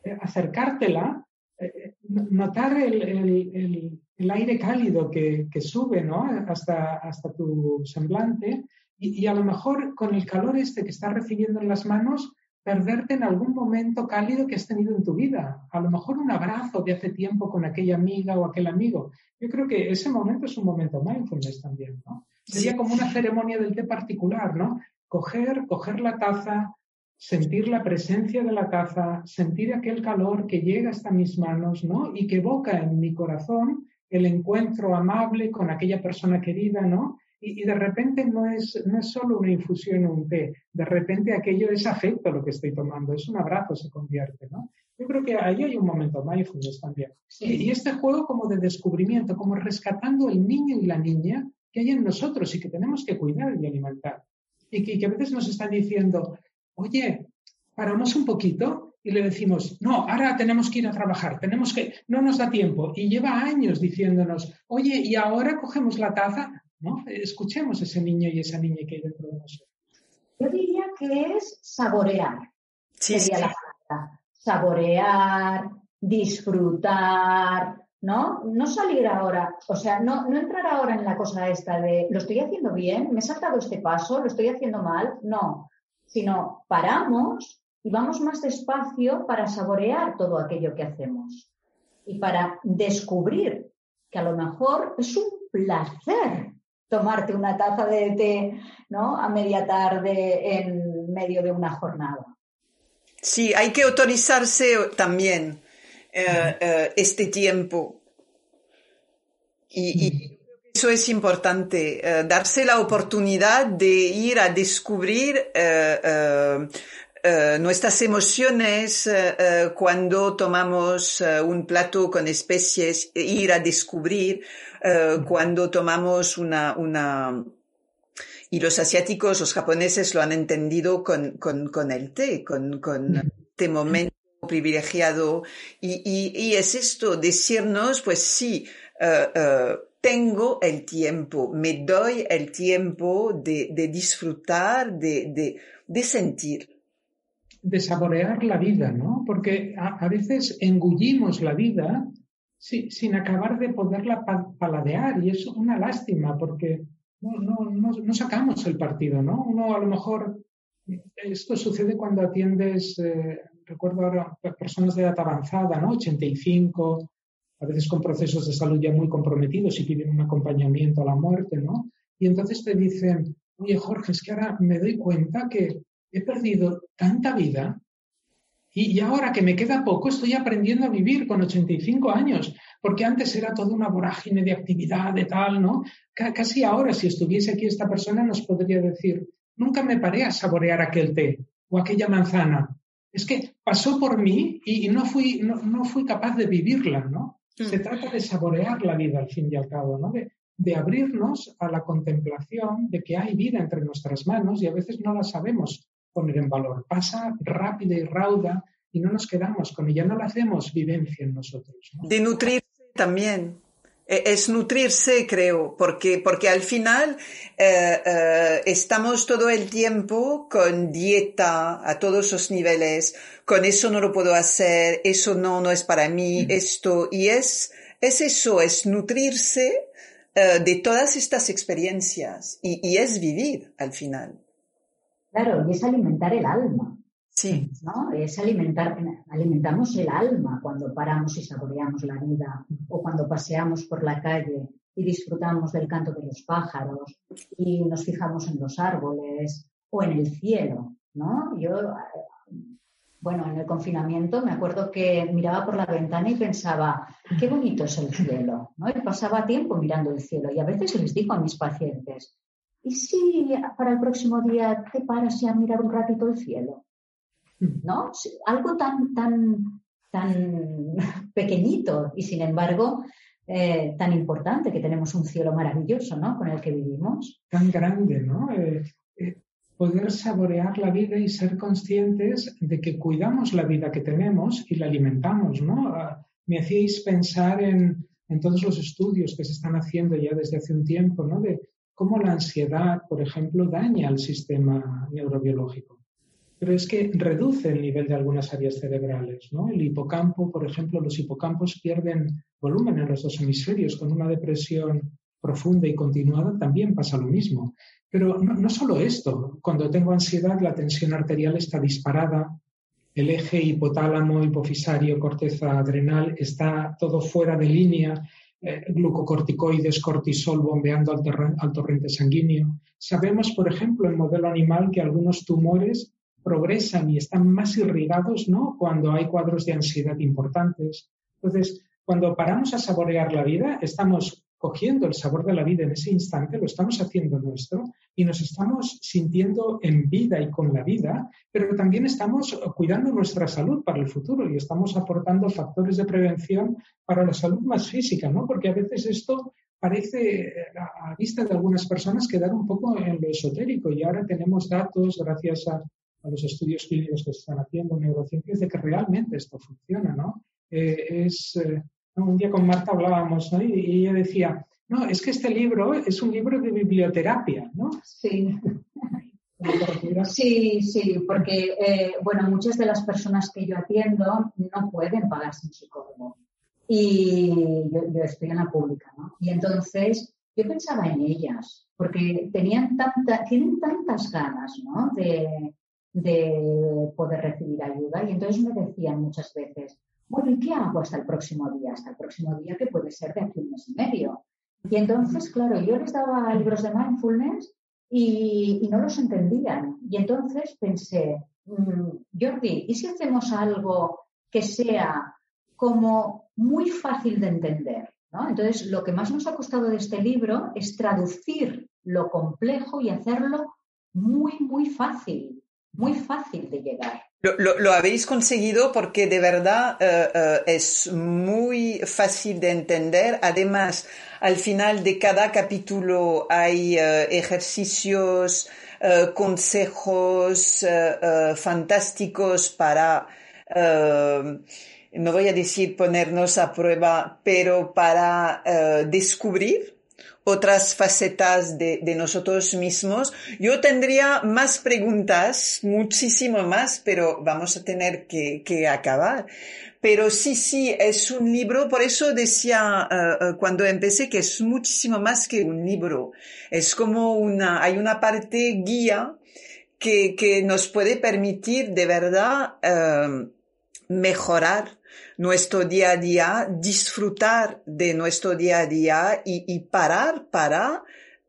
eh, acercártela, eh, eh, notar el, el, el, aire cálido que, que sube ¿no? hasta, hasta tu semblante y, a lo mejor con el calor este que estás recibiendo en las manos, perderte en algún momento cálido que has tenido en tu vida. A lo mejor un abrazo de hace tiempo con aquella amiga o aquel amigo. Yo creo que ese momento es un momento mindfulness también, ¿no? Sería como una ceremonia del té particular, ¿no? Coger, coger la taza, sentir la presencia de la taza, sentir aquel calor que llega hasta mis manos, ¿no? Y que evoca en mi corazón el encuentro amable con aquella persona querida, ¿no? Y, de repente no es, no es solo una infusión o un té, de repente aquello es afecto lo que estoy tomando, es un abrazo, se convierte, ¿no? Yo creo que ahí hay un momento mindfulness también. Y, este juego como de descubrimiento, como rescatando el niño y la niña que hay en nosotros y que tenemos que cuidar y alimentar. Y que, que a veces nos están diciendo, oye, paramos un poquito y le decimos, no, ahora tenemos que ir a trabajar, tenemos que, no nos da tiempo. Y lleva años diciéndonos, oye, y ahora cogemos la taza, Escuchemos ese niño y esa niña que hay dentro de nosotros. Yo diría que es saborear. Sí, sería la palabra. Saborear, disfrutar, ¿no? No salir ahora, o sea, no, no entrar ahora en la cosa esta de lo estoy haciendo bien, me he saltado este paso, lo estoy haciendo mal, no, sino paramos y vamos más despacio para saborear todo aquello que hacemos y para descubrir que a lo mejor es un placer tomarte una taza de té, ¿no? A media tarde en medio de una jornada. Sí, hay que autorizarse también eh, eh, este tiempo. Y, eso es importante, eh, darse la oportunidad de ir a descubrir nuestras emociones cuando tomamos un plato con especies, ir a descubrir cuando tomamos una, una, y los asiáticos, los japoneses lo han entendido con, con, con el té, con, con este momento privilegiado y, es esto, decirnos, pues sí, eh, eh, tengo el tiempo, me doy el tiempo de, disfrutar, de, sentir. De saborear la vida, ¿no? Porque a, veces engullimos la vida sin acabar de poderla paladear y es una lástima porque no, sacamos el partido, ¿no? Uno a lo mejor, esto sucede cuando atiendes eh, recuerdo ahora personas de edad avanzada, ¿no? 85, a veces con procesos de salud ya muy comprometidos y piden un acompañamiento a la muerte, ¿no? Y entonces te dicen, oye Jorge, es que ahora me doy cuenta que he perdido tanta vida y, ahora que me queda poco estoy aprendiendo a vivir con 85 años, porque antes era toda una vorágine de actividad, de tal, ¿no? casi ahora, si estuviese aquí esta persona, nos podría decir, nunca me paré a saborear aquel té o aquella manzana, es que pasó por mí y, no, fui, no, fui capaz de vivirla, ¿no? Mm. Se trata de saborear la vida al fin y al cabo, ¿no? De, de, abrirnos a la contemplación de que hay vida entre nuestras manos y a veces no la sabemos poner en valor. Pasa rápida y rauda y no nos quedamos con ella, no la hacemos vivencia en nosotros. De nutrirse también. E, es nutrirse, creo, porque, porque al final eh, eh, estamos todo el tiempo con dieta a todos los niveles, con eso no lo puedo hacer, eso no, no es para mí, esto, y es, es eso, es nutrirse eh, de todas estas experiencias y, y es vivir al final. Claro, y es alimentar el alma. Sí. ¿no? Es alimentar, alimentamos el alma cuando paramos y saboreamos la vida o cuando paseamos por la calle y disfrutamos del canto de los pájaros y nos fijamos en los árboles o en el cielo, ¿no? Yo, bueno, en el confinamiento me acuerdo que miraba por la ventana y pensaba, qué bonito es el cielo, ¿no? Y pasaba tiempo mirando el cielo y a veces les digo a mis pacientes, ¿y si para el próximo día te paras y a mirar un ratito el cielo? ¿no? Algo tan, tan, tan pequeñito y sin embargo eh, tan importante que tenemos un cielo maravilloso, ¿no? Con el que vivimos. Tan grande, ¿no? Eh, eh, poder saborear la vida y ser conscientes de que cuidamos la vida que tenemos y la alimentamos, ¿no? Ah, me hacíais pensar en, en todos los estudios que se están haciendo ya desde hace un tiempo, ¿no? De cómo la ansiedad, por ejemplo, daña al sistema neurobiológico pero es que reduce el nivel de algunas áreas cerebrales. ¿no? El hipocampo, por ejemplo, los hipocampos pierden volumen en los dos hemisferios. Con una depresión profunda y continuada también pasa lo mismo. Pero no, no solo esto, cuando tengo ansiedad la tensión arterial está disparada, el eje hipotálamo, hipofisario, corteza adrenal está todo fuera de línea, eh, glucocorticoides, cortisol bombeando al, al torrente sanguíneo. Sabemos, por ejemplo, en modelo animal que algunos tumores progresan y están más irrigados ¿no? cuando hay cuadros de ansiedad importantes. Entonces, cuando paramos a saborear la vida, estamos cogiendo el sabor de la vida en ese instante, lo estamos haciendo nuestro y nos estamos sintiendo en vida y con la vida, pero también estamos cuidando nuestra salud para el futuro y estamos aportando factores de prevención para la salud más física, ¿no? Porque a veces esto parece a vista de algunas personas quedar un poco en lo esotérico y ahora tenemos datos gracias a a los estudios clínicos que se están haciendo en neurociencias de que realmente esto funciona, ¿no? Eh, es, eh, un día con Marta hablábamos, ¿no? Y, ella decía, no, es que este libro es un libro de biblioterapia, ¿no? Sí. Sí, sí, porque, eh, bueno, muchas de las personas que yo atiendo no pueden pagarse un psicólogo. Y yo, estoy en la pública, ¿no? Y entonces yo pensaba en ellas, porque tenían tanta, tienen tantas ganas, ¿no? De, de poder recibir ayuda. Y entonces me decían muchas veces, bueno, ¿y qué hago hasta el próximo día? Hasta el próximo día que puede ser de aquí un mes y medio. Y entonces, claro, yo les daba libros de mindfulness y, no los entendían. Y entonces pensé, mm, Jordi, ¿y si hacemos algo que sea como muy fácil de entender? Entonces, lo que más nos ha costado de este libro es traducir lo complejo y hacerlo muy, muy fácil, muy fácil de llegar. Lo, habéis conseguido porque de verdad eh, eh, es muy fácil de entender. Además, al final de cada capítulo hay eh, ejercicios, consejos fantásticos para, no voy a decir ponernos a prueba, pero para descubrir otras facetas de, nosotros mismos. Yo tendría más preguntas, muchísimo más, pero vamos a tener que, acabar. Pero sí, sí, es un libro, por eso decía eh, eh, cuando empecé que es muchísimo más que un libro. Es como una, hay una parte guía que, que nos puede permitir de verdad eh, mejorar nuestro día a día, disfrutar de nuestro día a día y, parar para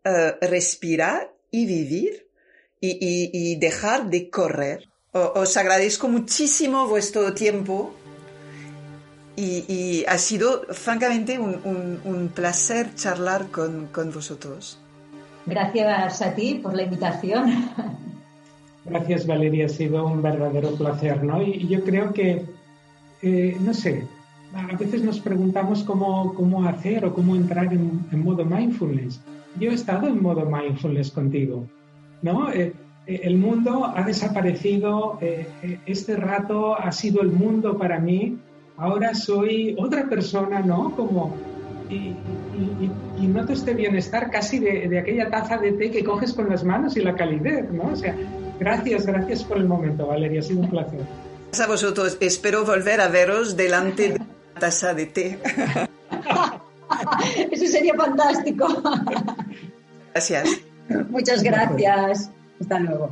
eh, respirar y vivir y, dejar de correr. os agradezco muchísimo vuestro tiempo y, ha sido francamente un, placer charlar con, con vosotros. Gracias a ti por la invitación. Gracias Valeria, ha sido un verdadero placer, ¿no? Y yo creo que eh, no sé, a veces nos preguntamos cómo, cómo hacer o cómo entrar en, modo mindfulness. Yo he estado en modo mindfulness contigo, ¿no? Eh, eh, el mundo ha desaparecido, este rato ha sido el mundo para mí, ahora soy otra persona, ¿no? Como, y, noto este bienestar casi de, de, aquella taza de té que coges con las manos y la calidez, ¿no? O sea, gracias, gracias por el momento, Valeria, ha sido un placer a vosotros. Espero volver a veros delante de una taza de té. Eso sería fantástico. Gracias. Muchas gracias. Hasta luego.